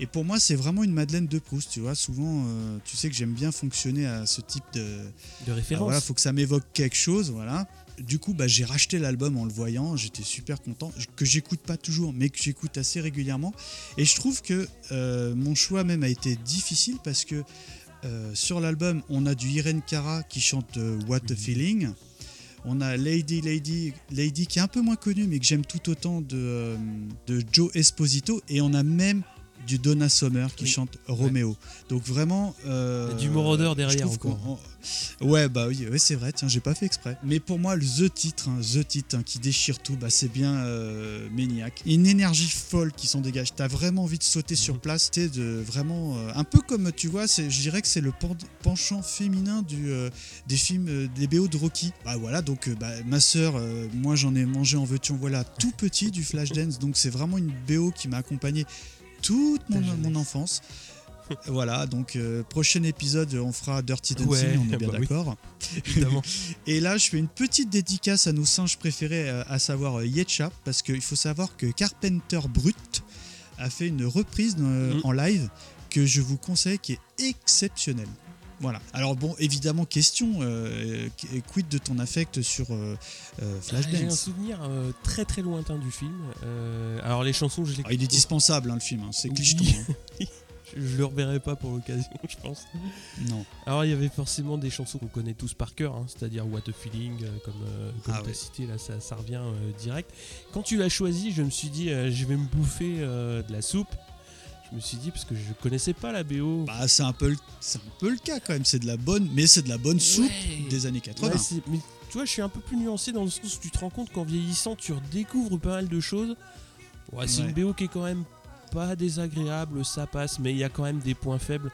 Et pour moi c'est vraiment une Madeleine de Proust, tu vois. Souvent euh, tu sais que j'aime bien fonctionner à ce type de, de référence voilà, faut que ça m'évoque quelque chose, voilà. Du coup, bah, j'ai racheté l'album en le voyant, j'étais super content, que j'écoute pas toujours, mais que j'écoute assez régulièrement. Et je trouve que euh, mon choix même a été difficile parce que euh, sur l'album, on a du Irene Cara qui chante What a Feeling. On a Lady Lady Lady qui est un peu moins connue mais que j'aime tout autant de, euh, de Joe Esposito. Et on a même du Donna Summer qui Oui. chante Romeo. Donc vraiment euh, du Moroder derrière encore. Ouais, bah oui, ouais, c'est vrai, tiens, j'ai pas fait exprès. Mais pour moi, le The titre, hein, The titre hein, qui déchire tout, bah, c'est bien euh, Maniac. Une énergie folle qui s'en dégage. T'as vraiment envie de sauter Mhm. sur place, t'es de vraiment. euh, un peu comme, tu vois, c'est- je dirais que c'est le pen- penchant féminin du, euh, des films, des BO de Rocky. Bah voilà, donc bah, ma euh, moi j'en ai mangé en veux-tu en voilà tout petit du Flashdance, donc c'est vraiment une BO qui m'a accompagné toute mon, enfance. <laughs> Voilà, donc euh, prochain épisode, on fera Dirty Dancing, Ouais, on est bien <laughs> bah oui. d'accord. <laughs> évidemment Et là, je fais une petite dédicace à nos singes préférés, euh, à savoir euh, Yetcha, parce qu'il faut savoir que Carpenter Brut a fait une reprise Mhm. en live que je vous conseille, qui est exceptionnelle. Voilà. Alors bon, évidemment, question, euh, qu- quid de ton affect sur euh, euh, J'ai un Flashdance souvenir euh, très très lointain du film. Euh, alors les chansons, je les. Ah, Il est dispensable, hein, le film, hein, c'est Oui. clicheton. hein. <laughs> Je, le reverrai pas pour l'occasion, je pense. Non. Alors il y avait forcément des chansons qu'on connaît tous par cœur, hein, c'est-à-dire What a Feeling, euh, comme, euh, comme Ah tu as ouais. cité, là ça, ça revient euh, direct. Quand tu l'as choisi, je me suis dit, je vais me bouffer de la soupe. Je me suis dit, parce que je connaissais pas la BO. Bah, c'est un, peu le- c'est un peu le cas quand même. C'est de la bonne, mais c'est de la bonne soupe Ouais. des années 80. Ouais, c'est- mais tu vois, je suis un peu plus nuancé dans le sens où tu te rends compte qu'en vieillissant, tu redécouvres pas mal de choses. Ouais, c'est Ouais. une BO qui est quand même pas désagréable, ça passe, mais il y a quand même des points faibles.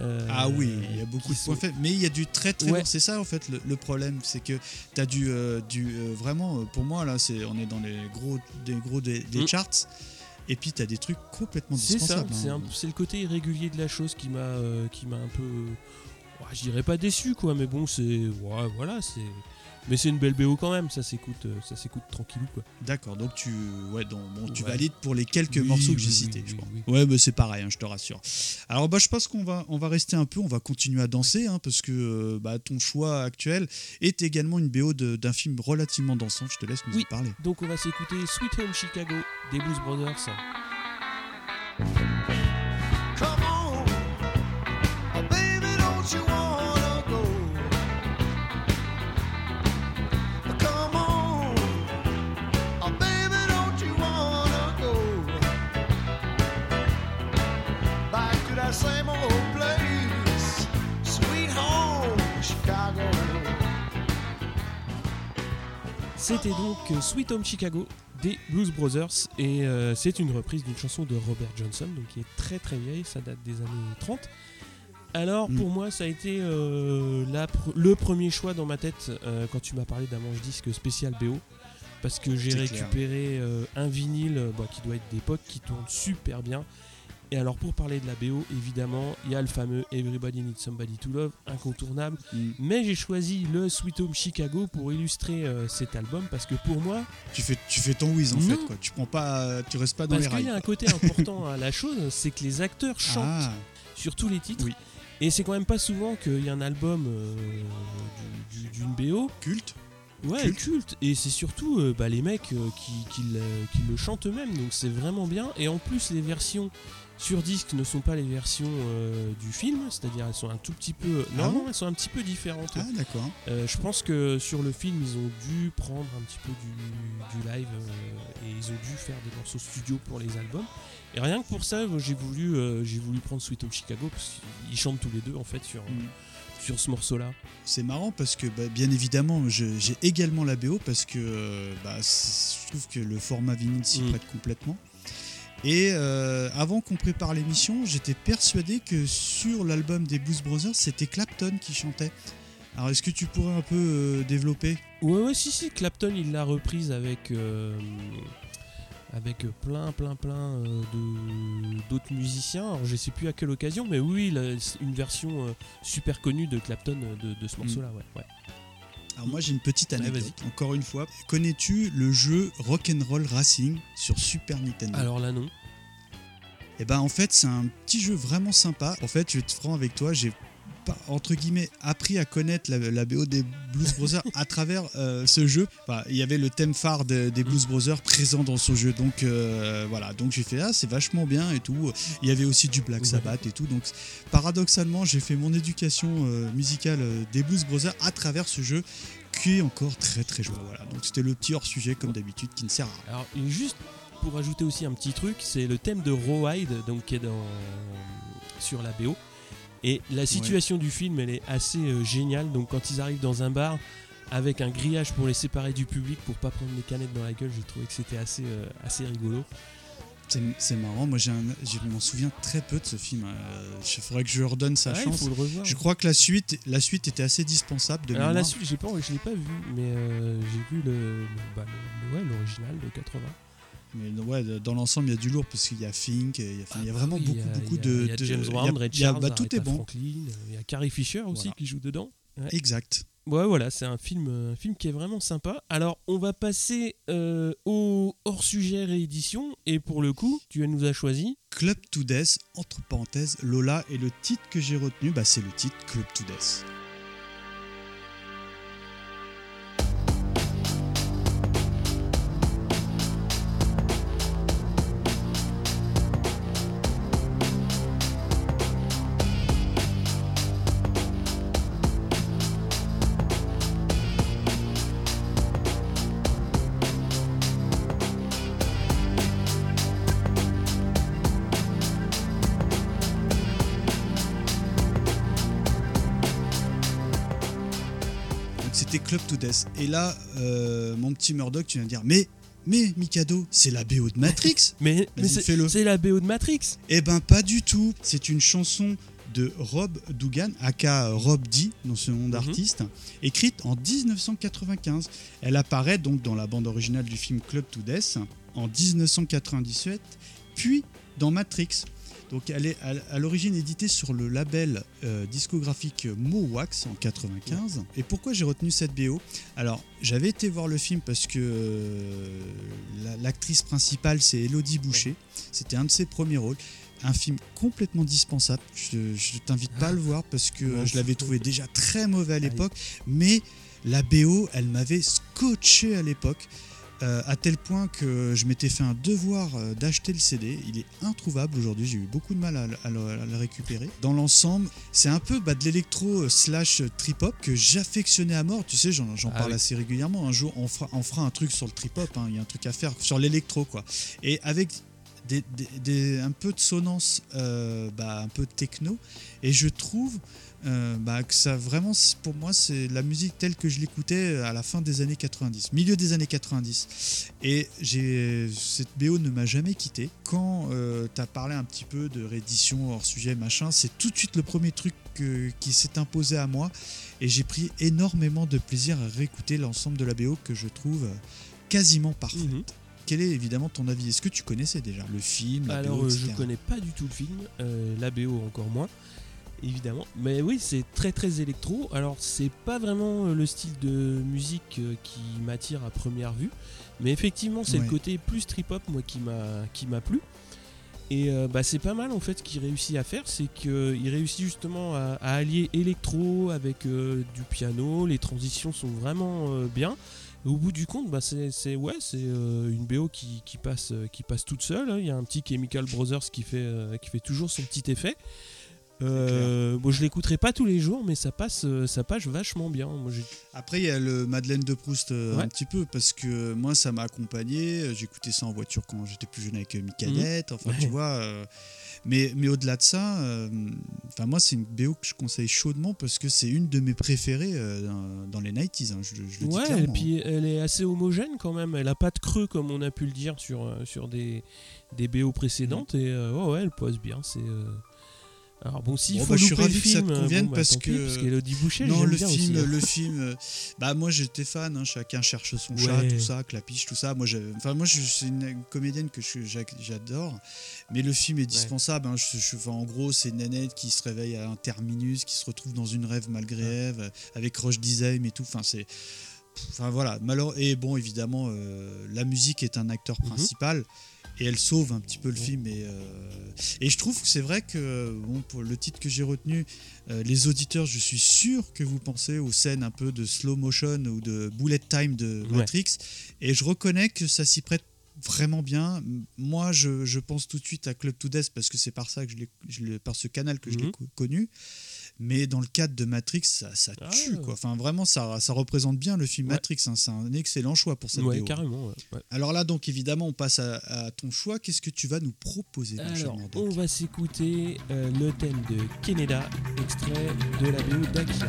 euh, Ah oui, il y a beaucoup de points faibles, mais il y a du très très Ouais. bon. C'est ça en fait le, le problème, c'est que tu as du, euh, du euh, vraiment, pour moi là, c'est on est dans les gros des gros des, des Mm. charts, et puis tu as des trucs complètement C'est ça, dispensables. c'est hein. un- c'est le côté irrégulier de la chose qui m'a euh, qui m'a un peu ouais, je dirais pas déçu quoi mais bon c'est ouais, voilà c'est mais c'est une belle BO quand même ça s'écoute euh, ça s'écoute tranquillou quoi D'accord, donc tu, ouais, donc, bon, tu Ouais. valides pour les quelques Oui, morceaux que j'ai cités, je crois. oui. Ouais, bah, c'est pareil, hein, je te rassure. Alors, bah, je pense qu'on va, on va rester un peu, on va continuer à danser, hein, parce que euh, bah, ton choix actuel est également une BO d'un film relativement dansant. Je te laisse nous Oui. y parler. donc on va s'écouter Sweet Home Chicago des Blues Brothers C'était donc Sweet Home Chicago des Blues Brothers et euh, c'est une reprise d'une chanson de Robert Johnson donc qui est très très vieille, ça date des années 30. Alors Mm. pour moi ça a été euh, la pr- le premier choix dans ma tête euh, quand tu m'as parlé d'un manche disque spécial BO parce que j'ai récupéré un vinyle bah, qui doit être d'époque qui tourne super bien. Et alors pour parler de la BO évidemment il y a le fameux Everybody Needs Somebody to Love incontournable Mm. mais j'ai choisi le Sweet Home Chicago pour illustrer euh, cet album parce que pour moi, Tu fais, tu fais ton whiz en Non. fait, quoi. Tu prends pas, tu restes pas dans parce les qu'il rails. y a un côté important à la chose, c'est que les acteurs chantent Ah, sur tous les titres. Oui. Et c'est quand même pas souvent qu'il y a un album euh, du- du- d'une BO, culte. ouais, Culte. culte. Et c'est surtout euh, bah, les mecs euh, qui, qui qui le chantent eux-mêmes, donc c'est vraiment bien. Et en plus, les versions sur disque ne sont pas les versions euh, du film, c'est-à-dire elles sont un tout petit peu, non, Ah non, elles sont un petit peu différentes. Ah d'accord. Euh, je pense que sur le film, ils ont dû prendre un petit peu du, du live euh, et ils ont dû faire des morceaux studio pour les albums. Et rien que pour ça, j'ai voulu, j'ai voulu prendre Sweet Home Chicago parce qu'ils chantent tous les deux en fait sur, Mm. sur ce morceau-là. C'est marrant parce que bah, bien évidemment j'ai également la BO parce que euh, bah, je trouve que le format vinyle s'y Mm. prête complètement. Et euh, avant qu'on prépare l'émission, j'étais persuadé que sur l'album des Blues Brothers, c'était Clapton qui chantait. Alors est-ce que tu pourrais un peu euh, développer? Ouais, ouais, si, si, Clapton il l'a reprise avec. euh, avec plein, plein, plein d'autres musiciens. Alors, je sais plus à quelle occasion, mais oui, il a une version super connue de Clapton de, de ce morceau-là. Ouais, ouais. Alors moi j'ai une petite Ouais, anecdote. Encore une fois, connais-tu le jeu Rock'n'Roll Racing sur Super Nintendo? Alors là, non. Et ben en fait c'est un petit jeu vraiment sympa. En fait je vais être franc avec toi, j'ai entre guillemets appris à connaître la, BO des Blues Brothers à travers euh, ce jeu. Il y avait le thème phare de- des Blues Brothers présent dans ce jeu. Donc euh, voilà, donc j'ai fait ah c'est vachement bien et tout. Il y avait aussi du Black. Sabbath et tout. Donc paradoxalement j'ai fait mon éducation euh, musicale des Blues Brothers à travers ce jeu qui est encore très très joué. Voilà, donc c'était le petit hors sujet comme d'habitude qui ne sert à rien. Alors, juste pour ajouter aussi un petit truc, c'est le thème de Rawhide, donc qui est dans, sur la BO. Et la situation du film, elle est assez euh, géniale. Donc, quand ils arrivent dans un bar avec un grillage pour les séparer du public pour pas prendre les canettes dans la gueule, j'ai trouvé que c'était assez, euh, assez rigolo. C'est marrant, moi j'ai je m'en souviens très peu de ce film. Euh, Il faudrait que je leur donne sa il chance. faut le revoir. Je crois que la suite, la suite était assez dispensable de Alors la suite, pas, je l'ai pas vu, mais euh, j'ai vu le, le- bah, le- ouais, l'original de 80. Mais ouais, dans l'ensemble, il y a du lourd parce qu'il y a Fink, il y a, enfin, il y a vraiment oui, beaucoup, a- beaucoup de. Il y a de- James Brown, a- Charles, bah, tout est bon. Franklin, euh, il y a Carrie Fisher aussi Voilà. qui joue dedans. Ouais. Exact. Ouais, voilà, c'est un film, un film qui est vraiment sympa. Alors, on va passer euh, au hors-sujet réédition. Et pour le coup, tu nous as choisi. Club to Death, entre parenthèses, Lola, et le titre que j'ai retenu, bah, c'est le titre Club to Death. Club to Death. Et là, euh, mon petit Murdoch, tu viens de dire, mais, mais Mikado, c'est la BO de Matrix <laughs> Mais, mais c'est la BO de Matrix. Eh ben pas du tout. C'est une chanson de Rob Dugan, aka Rob D, dans ce nom d'artiste, écrite en 1995. Elle apparaît donc dans la bande originale du film Club to Death en 1997, puis dans Matrix. Donc elle est à l'origine éditée sur le label euh, discographique Mowax en 95. Et pourquoi j'ai retenu cette BO Alors j'avais été voir le film parce que euh, la- l'actrice principale c'est Elodie Boucher. C'était un de ses premiers rôles. Un film complètement dispensable. Je, je t'invite pas à le voir parce que je l'avais trouvé déjà très mauvais à l'époque. Mais la BO, elle m'avait scotché à l'époque. Euh, à tel point que je m'étais fait un devoir euh, d'acheter le CD. Il est introuvable aujourd'hui, j'ai eu beaucoup de mal à, le- à le, à le récupérer. Dans l'ensemble, c'est un peu bah, de l'électro euh, slash trip-hop que j'affectionnais à mort. Tu sais, j'en Ah parle oui. assez régulièrement. Un jour, on fera, on fera un truc sur le trip-hop, hein. il y a un truc à faire sur l'électro, quoi. Et avec des, des- des- un peu de sonance, euh, bah, un peu de techno. Et je trouve euh, bah, que ça vraiment, pour moi, c'est la musique telle que je l'écoutais à la fin des années 90, milieu des années 90. Et j'ai cette BO ne m'a jamais quitté. Quand tu as parlé un petit peu de réédition hors sujet, machin, c'est tout de suite le premier truc que- qui s'est imposé à moi. Et j'ai pris énormément de plaisir à réécouter l'ensemble de la BO que je trouve euh, quasiment parfaite. Mhm. Quel est évidemment ton avis? Est-ce que tu connaissais déjà le film, la Alors, BO, euh, je connais pas du tout le film, euh, la BO encore moins, évidemment. Mais oui, c'est très très électro. Alors, c'est pas vraiment euh, le style de musique euh, qui m'attire à première vue, mais effectivement, c'est Ouais. le côté plus trip-hop moi qui m'a qui m'a plu. Et euh, bah, c'est pas mal en fait ce qu'il réussit à faire, c'est qu'il réussit justement à, à allier électro avec euh, du piano, les transitions sont vraiment euh, bien. Et au bout du compte, bah, c'est ouais, c'est une BO qui, qui passe, qui passe toute seule. hein. Il y a un petit Chemical Brothers qui fait, qui fait toujours son petit effet. Euh, bon, je l'écouterai pas tous les jours, mais ça passe, euh, ça passe vachement bien. Moi, Après, il y a le Madeleine de Proust euh, Ouais. un petit peu, parce que moi, ça m'a accompagné. Euh, J'écoutais ça en voiture quand j'étais plus jeune avec euh, Micadette. Enfin, tu vois. euh, mais mais au-delà de ça, euh, enfin moi, c'est une BO que je conseille chaudement parce que c'est une de mes préférées euh, dans, les 90s. hein, je, je le dis ouais, et puis elle est assez homogène quand même. Elle a pas de creux comme on a pu le dire sur, euh, sur des, des BO précédentes. Et euh, ouais, ouais, elle pose bien. C'est. Alors bon, faut bah, je suis ravi le que ça te euh, convienne bon, bah, parce que- parce qu'Elodie Boucher, Non, le bien film, aussi, hein. le <laughs> film. euh, bah moi j'étais fan. hein, chacun cherche son chat, tout ça, clapiche, tout ça. Moi, j'ai- enfin moi, je- c'est une comédienne que j'adore. Mais le film est dispensable. hein, je- je- enfin, en gros, c'est Nanette qui se réveille à un terminus, qui se retrouve dans une rêve malgré euh, avec Roche Dizem et tout. Enfin, c'est. Enfin voilà. Et bon, évidemment, euh, la musique est un acteur Mhm. principal. Et elle sauve un petit peu le film. Et, euh, et je trouve que c'est vrai que, bon, pour le titre que j'ai retenu, euh, les auditeurs, je suis sûr que vous pensez aux scènes un peu de slow motion ou de bullet time de Ouais. Matrix. Et je reconnais que ça s'y prête vraiment bien. Moi, je, je pense tout de suite à Club to Death parce que c'est par ça que je l'ai, par ce canal que je l'ai Mhm. co- connu. Mais dans le cadre de Matrix, ça, ça Ah tue quoi. Enfin, vraiment, ça, ça représente bien le film Ouais. Matrix. hein. C'est un excellent choix pour cette Ouais, BO. carrément. ouais. Alors là, donc évidemment, on passe à, à ton choix. Qu'est-ce que tu vas nous proposer, mon cher Alors, on va s'écouter euh, le thème de Keneda, extrait de la BO d'Akira.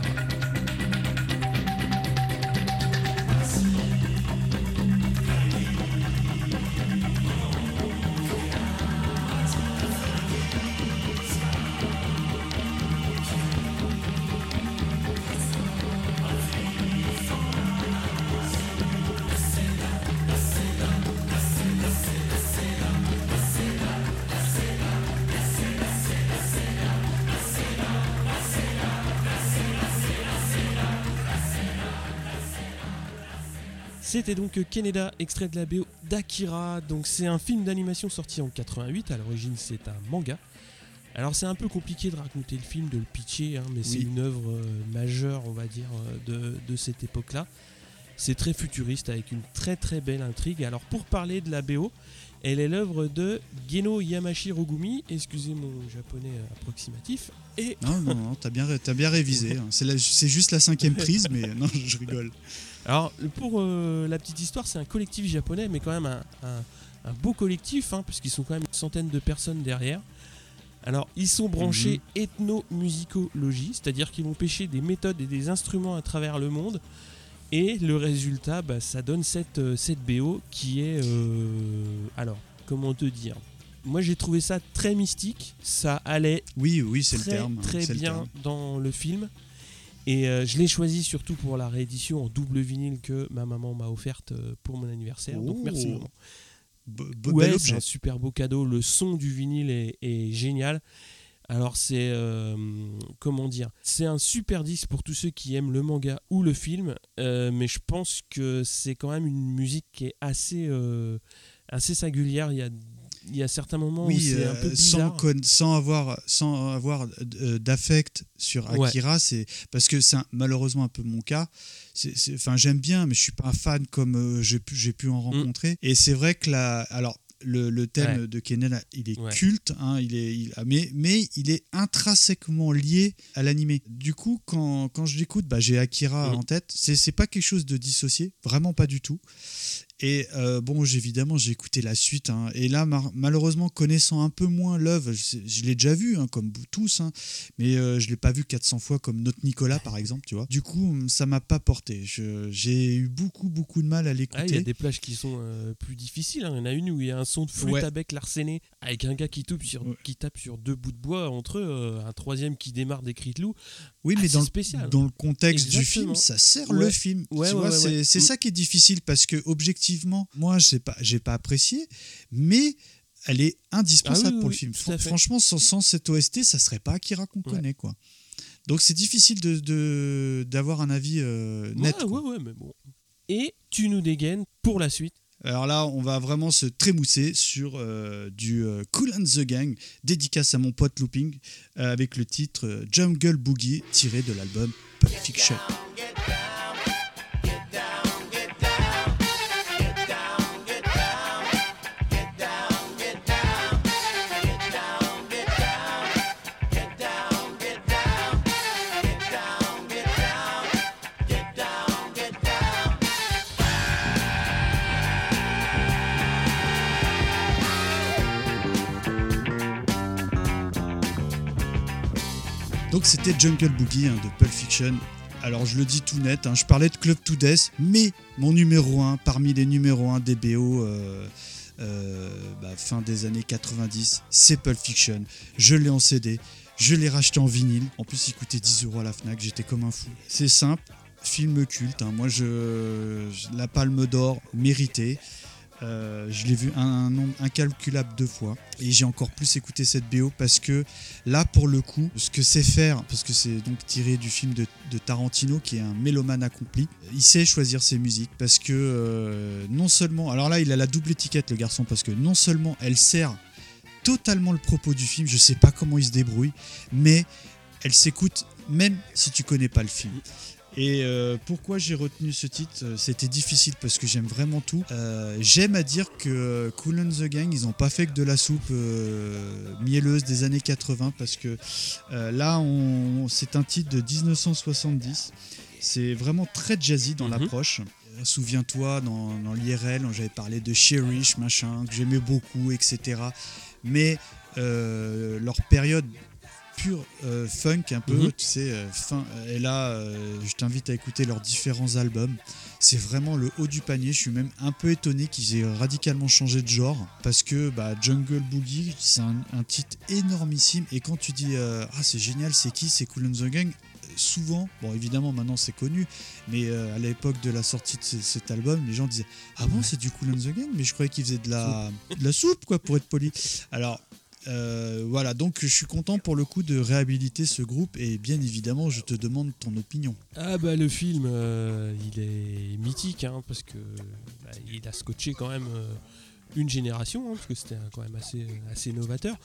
C'était donc Keneda, extrait de la BO d'Akira. Donc c'est un film d'animation sorti en 88. À l'origine, c'est un manga. Alors c'est un peu compliqué de raconter le film, de le pitcher, hein, mais c'est une œuvre euh, majeure, on va dire, euh, de, de cette époque-là. C'est très futuriste avec une très très belle intrigue. Alors pour parler de la BO, elle est l'œuvre de Geno Yamashi Rogumi, excusez mon japonais euh, approximatif, et Non, non, non, t'as bien, t'as bien révisé. hein. C'est juste la cinquième prise, mais non, je rigole. <laughs> Alors, pour euh, la petite histoire, c'est un collectif japonais, mais quand même un, un- un beau collectif, hein, puisqu'ils sont quand même une centaine de personnes derrière. Alors, ils sont branchés ethnomusicologie, c'est-à-dire qu'ils vont pêcher des méthodes et des instruments à travers le monde. Et le résultat, bah, ça donne cette, euh, cette BO qui est... euh, alors, comment te dire? Moi j'ai trouvé ça très mystique, ça allait Oui, oui, c'est le très, terme. très le bien terme. dans le film. Et euh, je l'ai choisi surtout pour la réédition en double vinyle que ma maman m'a offerte euh, pour mon anniversaire. Donc merci Oh. maman. Be- be- Ouais, bel c'est un super beau cadeau. Le son du vinyle est, est génial. Alors c'est euh, comment dire, c'est un super disque pour tous ceux qui aiment le manga ou le film, euh, mais je pense que c'est quand même une musique qui est assez assez singulière. Il y a il y a certains moments où Oui, c'est un euh, peu sans, bizarre. con- sans avoir, sans avoir euh, d'affect sur Ouais. Akira, c'est parce que c'est malheureusement un peu mon cas. Enfin, j'aime bien, mais je suis pas un fan comme euh, j'ai pu, pu Mm. en rencontrer. Et c'est vrai que la, alors le, le thème Ouais. de Kennen, il est Ouais. culte, hein, il est, il- mais, mais il est intrinsèquement lié à l'animé. Du coup, quand, quand je l'écoute, bah, j'ai Akira Mm. en tête. C'est pas quelque chose de dissocié, vraiment pas du tout. Et euh, bon, évidemment, j'ai écouté la suite. hein. et là, malheureusement, connaissant un peu moins l'œuvre, je, l'ai déjà vu, hein, comme tous, hein, mais euh, je l'ai pas vu 400 fois comme notre Nicolas, par exemple, tu vois. Du coup, ça m'a pas porté. J'ai eu beaucoup, beaucoup de mal à Ah, il y a l'écouter. des plages qui sont euh, plus difficiles. hein. Il y en a une où il y a un son de flûte Ouais. à bec larcené avec un gars qui, tape sur, Ouais. qui tape sur deux bouts de bois entre eux, un troisième qui démarre des cris de loup. oui, mais dans le, spécial. dans le contexte du film, ça sert Ouais. le film. C'est Mm. ça qui est difficile parce que, objectivement, moi, j'ai pas, j'ai pas apprécié, mais. Elle est indispensable Ah oui, oui, pour le oui, film. Franchement, sans, sans cette OST, ça serait pas Akira qu'on Ouais. connaît, quoi. Donc c'est difficile de- de d'avoir un avis euh, net. ouais, quoi. ouais, ouais, mais bon. Et tu nous dégaines pour la suite. Alors là, on va vraiment se trémousser sur euh, du euh, Cool and the Gang, dédicace à mon pote Looping, euh, avec le titre euh, Jungle Boogie, tiré de l'album Pulp Fiction. Donc c'était Jungle Boogie hein, de Pulp Fiction. Alors je le dis tout net, hein, je parlais de Club to Death, mais mon numéro 1 parmi les numéros 1 des BO euh, euh, bah, fin des années 90, c'est Pulp Fiction. Je l'ai en CD, je l'ai racheté en vinyle. En plus il coûtait 10 euros à la FNAC, j'étais comme un fou. C'est simple, film culte. hein. Moi je, la Palme d'Or méritée. Euh, je l'ai vu un, nombre incalculable de fois. Et j'ai encore plus écouté cette BO parce que là pour le coup ce que c'est faire parce que c'est donc tiré du film de, de Tarantino qui est un mélomane accompli il sait choisir ses musiques parce que euh, non seulement alors là il a la double étiquette le garçon parce que non seulement elle sert totalement le propos du film je sais pas comment il se débrouille mais elle s'écoute même si tu connais pas le film et euh, pourquoi j'ai retenu ce titre euh, C'était difficile parce que j'aime vraiment tout. Euh, j'aime à dire que Cool and the Gang, ils n'ont pas fait que de la soupe mielleuse des années 80 parce que là, on, c'est un titre de 1970. C'est vraiment très jazzy dans Mhm. l'approche. Souviens-toi, dans, dans l'IRL, j'avais parlé de Cherish, machin, que j'aimais beaucoup, etc. Mais euh, leur période pure euh, funk un peu, Mhm. tu sais, euh, fin. Et là, euh, je t'invite à écouter leurs différents albums. C'est vraiment le haut du panier. Je suis même un peu étonné qu'ils aient radicalement changé de genre parce que bah, Jungle Boogie, c'est un, un titre énormissime. Et quand tu dis euh, ah c'est génial, c'est qui, c'est Cool and the Gang. Souvent, bon évidemment maintenant c'est connu, mais euh, à l'époque de la sortie de ce- cet album, les gens disaient ah bon c'est du Cool and the Gang, mais je croyais qu'ils faisaient de la, de la soupe quoi pour être poli. Alors euh, voilà, donc je suis content pour le coup de réhabiliter ce groupe et bien évidemment je te demande ton opinion. Ah bah le film, euh, il est mythique hein, parce que bah, il a scotché quand même euh, une génération hein, parce que c'était quand même assez, assez novateur.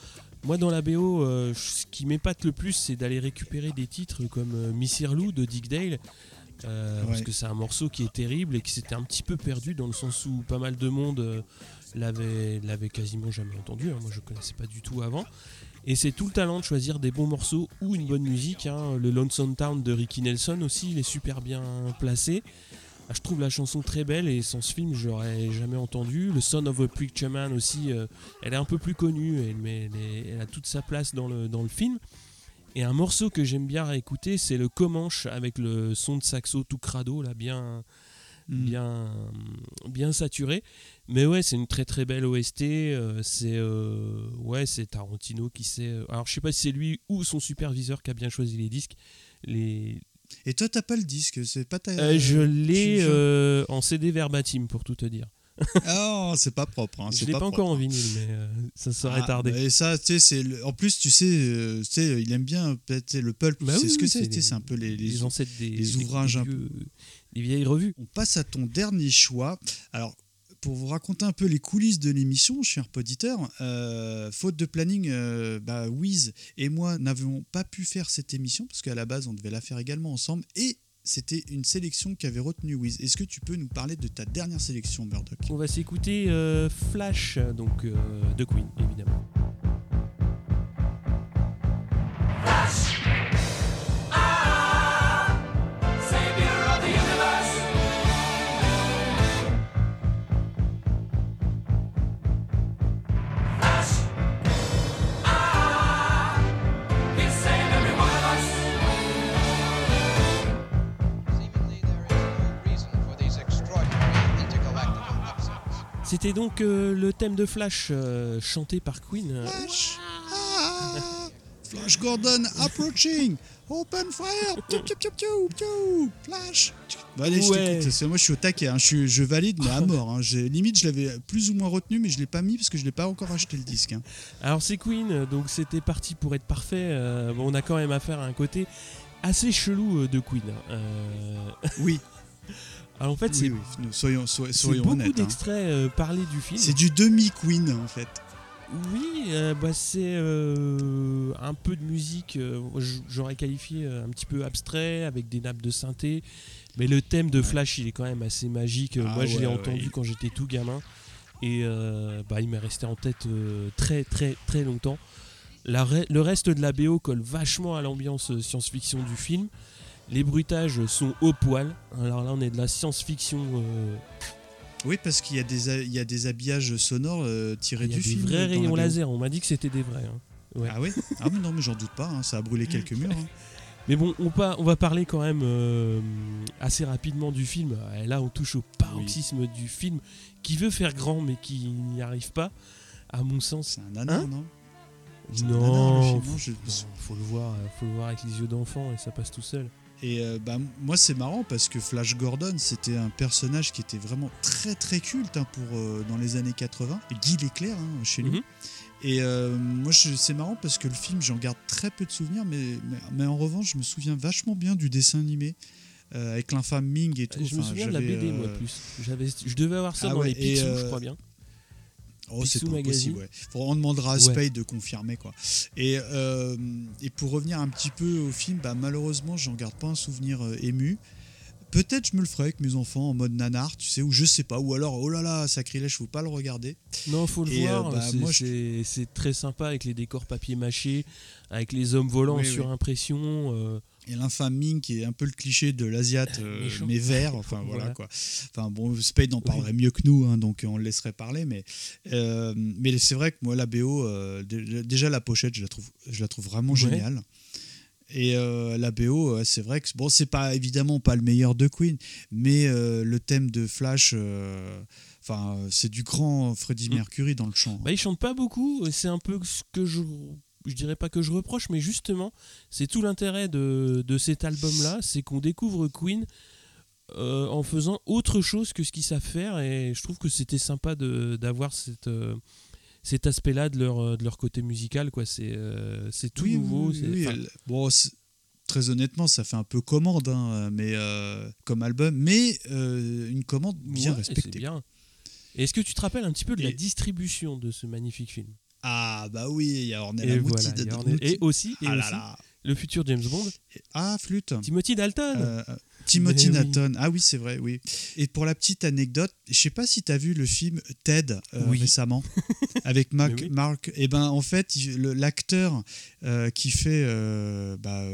Moi dans la BO, ce qui m'épate le plus, c'est d'aller récupérer des titres comme euh, Missy Lou de Dick Dale. Parce que c'est un morceau qui est terrible et qui s'était un petit peu perdu dans le sens où pas mal de monde l'avait l'avait quasiment jamais entendu. hein. Moi je connaissais pas du tout avant. Et c'est tout le talent de choisir des bons morceaux ou une bonne musique. hein. Le Lonesome Town de Ricky Nelson aussi, il est super bien placé. Ah, je trouve la chanson très belle et sans ce film, je l'aurais jamais entendu. Le Son of a Preacher Man aussi, euh, elle est un peu plus connue, mais elle, a toute sa place dans le, dans le film. Et un morceau que j'aime bien réécouter, c'est le Comanche avec le son de saxo tout crado, là, bien, Mm. bien, bien saturé. Mais ouais, c'est une très très belle OST. euh, c'est euh, ouais, c'est Tarantino qui sait. euh, alors je sais pas si c'est lui ou son superviseur qui a bien choisi les disques. Les, Et toi, t'as pas le disque, c'est pas ta. Euh, je l'ai en CD verbatim pour tout te dire. Ah, <laughs> c'est pas propre. Hein, je c'est l'ai pas, pas encore en propre. vinyle, mais euh, ça serait Ah, tardé. Et ça, tu sais, c'est en plus, tu sais, euh, tu sais, il aime bien peut-être le pulp. Bah c'est oui, ce que oui, c'est. c'est C'est un peu les, les- les ancêtres des, les ouvrages des un vieux- des vieilles revues. On passe à ton dernier choix. Alors, pour vous raconter un peu les coulisses de l'émission, cher poditeur, euh, faute de planning, euh, bah, Wiz et moi n'avions pas pu faire cette émission parce qu'à la base, on devait la faire également ensemble et c'était une sélection qu'avait retenu Wiz. Est-ce que tu peux nous parler de ta dernière sélection, Murdoch? On va s'écouter euh, Flash, donc euh, de Queen, évidemment. C'était donc euh, le thème de Flash euh, chanté par Queen. Flash Ah Flash Gordon approaching Open fire. Flash Bah allez, je Ouais. que moi je suis au taquet, hein. je, je valide mais à <laughs> mort. hein. J'ai- Limite je l'avais plus ou moins retenu mais je l'ai pas mis parce que je l'ai pas encore acheté le disque. hein. Alors c'est Queen, donc c'était parti pour être parfait. euh, bon, on a quand même affaire à un côté assez chelou euh, de Queen. Euh, Oui, <laughs> alors en fait, oui, c'est oui. Soyons, soyons beaucoup honnêtes. hein. d'extraits euh, parlés du film. C'est du demi-Queen en fait. Oui, euh, bah, c'est euh, un peu de musique, euh, j'aurais qualifié un petit peu abstrait, avec des nappes de synthé. Mais le thème de. Flash, il est quand même assez magique. Ah Moi, je l'ai entendu ouais. quand j'étais tout gamin. Et bah, il m'est resté en tête très, très, très longtemps. La re- le reste de la BO colle vachement à l'ambiance science-fiction du film. Les bruitages sont au poil. Alors là, on est de la science-fiction. euh, Oui, parce qu'il y, a des, il y a des habillages sonores euh, tirés il y a du des film. vrais rayons laser. On m'a dit que c'était des vrais. hein. Ouais. Ah oui? Ah mais non, mais j'en doute pas, hein, ça a brûlé quelques <laughs> murs. hein. Mais bon, on, pa- on va parler quand même euh, assez rapidement du film. Et là, on touche au paroxysme du film qui veut faire grand mais qui n'y arrive pas, à mon sens. C'est un nanar, Hein? non? C'est un nanar, le Non, film, non, je- non, faut le voir, euh, faut le voir avec les yeux d'enfant et ça passe tout seul. Et euh, bah, moi, c'est marrant parce que Flash Gordon, c'était un personnage qui était vraiment très très culte hein, pour, euh, dans les années 80. Et Guy Léclair, hein, chez nous. Mhm. Et euh, moi, c'est marrant parce que le film, j'en garde très peu de souvenirs, mais, mais, mais en revanche, je me souviens vachement bien du dessin animé avec l'infâme Ming et tout. je me souviens de la BD, moi, plus. Je devais avoir ça Ah dans ouais, les Picsou, je crois bien. Oh, c'est pas Magazine. possible, ouais. On demandera à Ouais. Spade de confirmer, quoi. Et, euh, et pour revenir un petit peu au film, bah, malheureusement, j'en garde pas un souvenir euh, ému. Peut-être je me le ferai avec mes enfants en mode nanar, tu sais, ou je sais pas, ou alors, oh là là, sacrilège, faut pas le regarder. Non, faut le et, euh, voir. bah, c'est, moi, je- c'est- c'est très sympa avec les décors papier mâché, avec les hommes volants Oui, sur oui. impression. Euh, Et l'infâme Ming, qui est un peu le cliché de l'Asiate, euh, Méchant. mais vert, enfin <laughs> voilà, Voilà. quoi. Enfin bon, Spade en parlerait mieux que nous, hein, donc on le laisserait parler, mais, euh, mais c'est vrai que moi, la BO, euh, dé- déjà la pochette, je la trouve, je la trouve vraiment Ouais. géniale. Et euh, la BO, euh, c'est vrai que bon, c'est pas évidemment pas le meilleur de Queen, mais euh, le thème de Flash, euh, enfin, euh, c'est du grand Freddie Mm. Mercury dans le chant. Bah, il chante pas beaucoup, c'est un peu ce que je. Je dirais pas que je reproche, mais justement, c'est tout l'intérêt de, de cet album-là, c'est qu'on découvre Queen euh, en faisant autre chose que ce qu'ils savent faire, et je trouve que c'était sympa d'avoir cette, euh, cet aspect-là de leur, de leur côté musical, quoi. C'est euh, c'est tout Oui, nouveau. oui, oui, elle- bon, très honnêtement, ça fait un peu commande, hein, mais comme album, mais une commande bien ouais, respectée. Est-ce que tu te rappelles un petit peu de la distribution de ce magnifique film? Ah bah oui, il y a Ornella et, Muti voilà, dedans. Ornella- et aussi, et ah aussi là. le futur James Bond, Ah flûte. Timothy Dalton. Euh, Timothy Mais oui. Nathan. Ah oui, c'est vrai, oui. Et pour la petite anecdote, je sais pas si tu as vu le film Ted euh, Oui. récemment <laughs> avec Mark. Mais oui. Mark et ben en fait, l'acteur euh, qui fait euh, bah,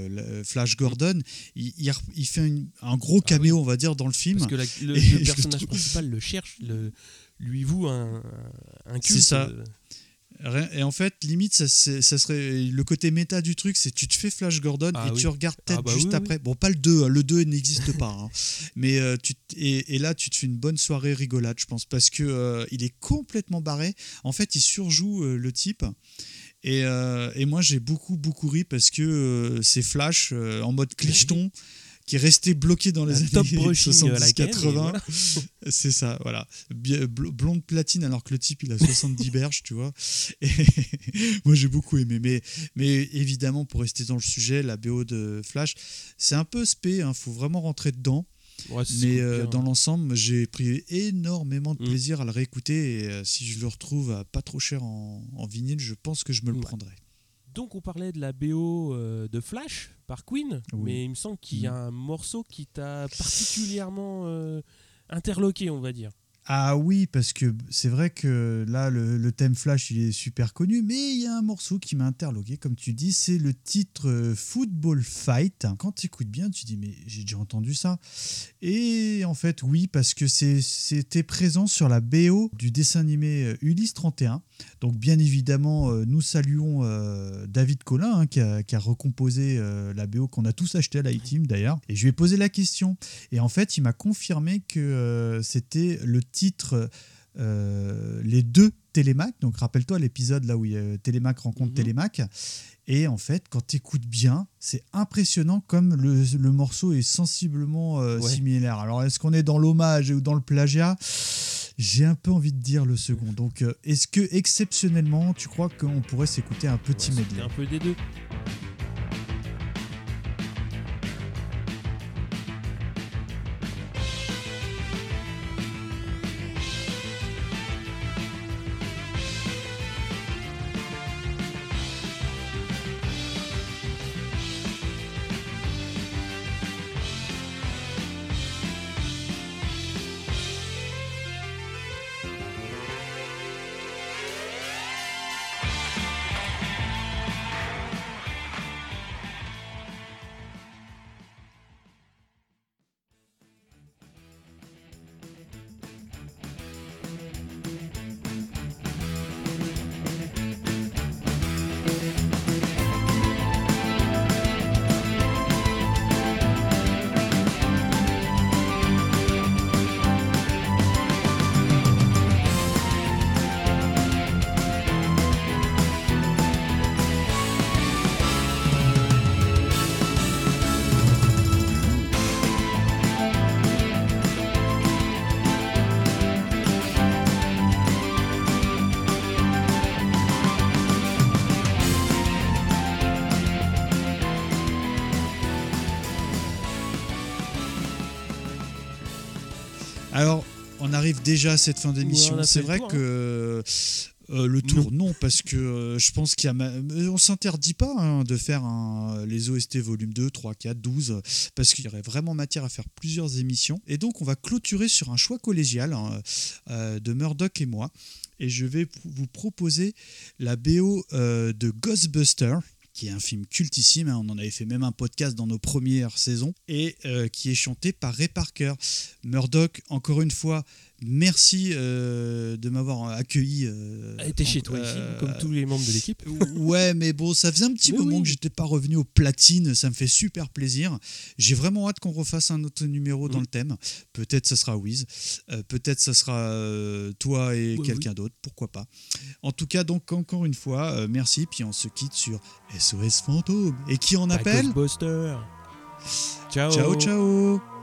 Flash Gordon, il, il fait une- un gros caméo, on va dire, dans le film. Parce que la- le, <laughs> personnage trouve- principal le cherche, le, lui voue un, un culte. C'est ça. Et en fait, limite, ça, serait le côté méta du truc, c'est tu te fais Flash Gordon Ah et oui. tu regardes peut-être Ah bah juste oui, oui. après. Bon, pas le 2, hein, le 2 n'existe pas. hein. <laughs> Mais euh, tu et, et là, tu te fais une bonne soirée rigolade, je pense, parce que euh, il est complètement barré. En fait, il surjoue euh, le type. Et, et moi, j'ai beaucoup, beaucoup ri parce que c'est Flash en mode clicheton qui est resté bloqué dans les top années brushing à la Ken, et 70-80. voilà. <laughs> C'est ça, voilà. Bl- Blonde platine alors que le type il a 70 <laughs> berges, tu vois. Et <laughs> moi j'ai beaucoup aimé. Mais, mais évidemment, pour rester dans le sujet, la BO de Flash, c'est un peu spé, il faut vraiment rentrer dedans. Ouais, Mais euh, dans l'ensemble, j'ai pris énormément de Mm. plaisir à le réécouter. Et euh, si je le retrouve à pas trop cher en, en vinyle, je pense que je me le prendrai. Donc on parlait de la BO euh, de Flash par Queen, Oui. mais il me semble qu'il y a Mm. un morceau qui t'a particulièrement euh, interloqué, on va dire. Ah oui, parce que c'est vrai que là, le, thème Flash, il est super connu, mais il y a un morceau qui m'a interloqué, comme tu dis, c'est le titre euh, Football Fight. Quand tu écoutes bien, tu dis, mais j'ai déjà entendu ça. Et en fait, oui, parce que c'était présent sur la BO du dessin animé euh, Ulysse 31. Donc, bien évidemment, euh, nous saluons David Collin, hein, qui, a, qui a recomposé la BO qu'on a tous acheté à l'iTeam d'ailleurs. Et je lui ai posé la question. Et en fait, il m'a confirmé que c'était le titre euh, Les deux Télémac. Donc, rappelle-toi l'épisode là où il y a Télémac rencontre Mhm. Télémac. Et en fait, quand tu écoutes bien, c'est impressionnant comme le, le morceau est sensiblement euh, Ouais. similaire. Alors, est-ce qu'on est dans l'hommage ou dans le plagiat? J'ai un peu envie de dire le second. Donc, euh, est-ce que exceptionnellement, tu crois qu'on pourrait s'écouter un petit Ouais, un peu des deux. Arrive déjà à cette fin d'émission. C'est vrai tour, hein. que euh, le tour, non, parce que euh, je pense qu'il y a. ma- euh, On s'interdit pas hein, de faire un- les OST volume 2, 3, 4, 12, euh, parce qu'il y aurait vraiment matière à faire plusieurs émissions. Et donc, on va clôturer sur un choix collégial hein, euh, de Murdoch et moi. Et je vais vous proposer la BO euh, de Ghostbuster qui est un film cultissime, hein, on en avait fait même un podcast dans nos premières saisons, et euh, qui est chanté par Ray Parker. Murdoch, encore une fois, merci euh, de m'avoir accueilli. euh, était chez toi ici, euh, comme tous les membres de l'équipe. <laughs> Ouais, mais bon, ça faisait un petit Mais moment oui. que j'étais pas revenu au platine, ça me fait super plaisir. J'ai vraiment hâte qu'on refasse un autre numéro dans Mm. le thème. Peut-être ça sera Wiz, euh, peut-être ça sera toi et quelqu'un d'autre, pourquoi pas. En tout cas, donc encore une fois, merci, puis on se quitte sur SOS Fantôme. Et qui en Bah, appelle? Ghostbuster. Ciao. Ciao, ciao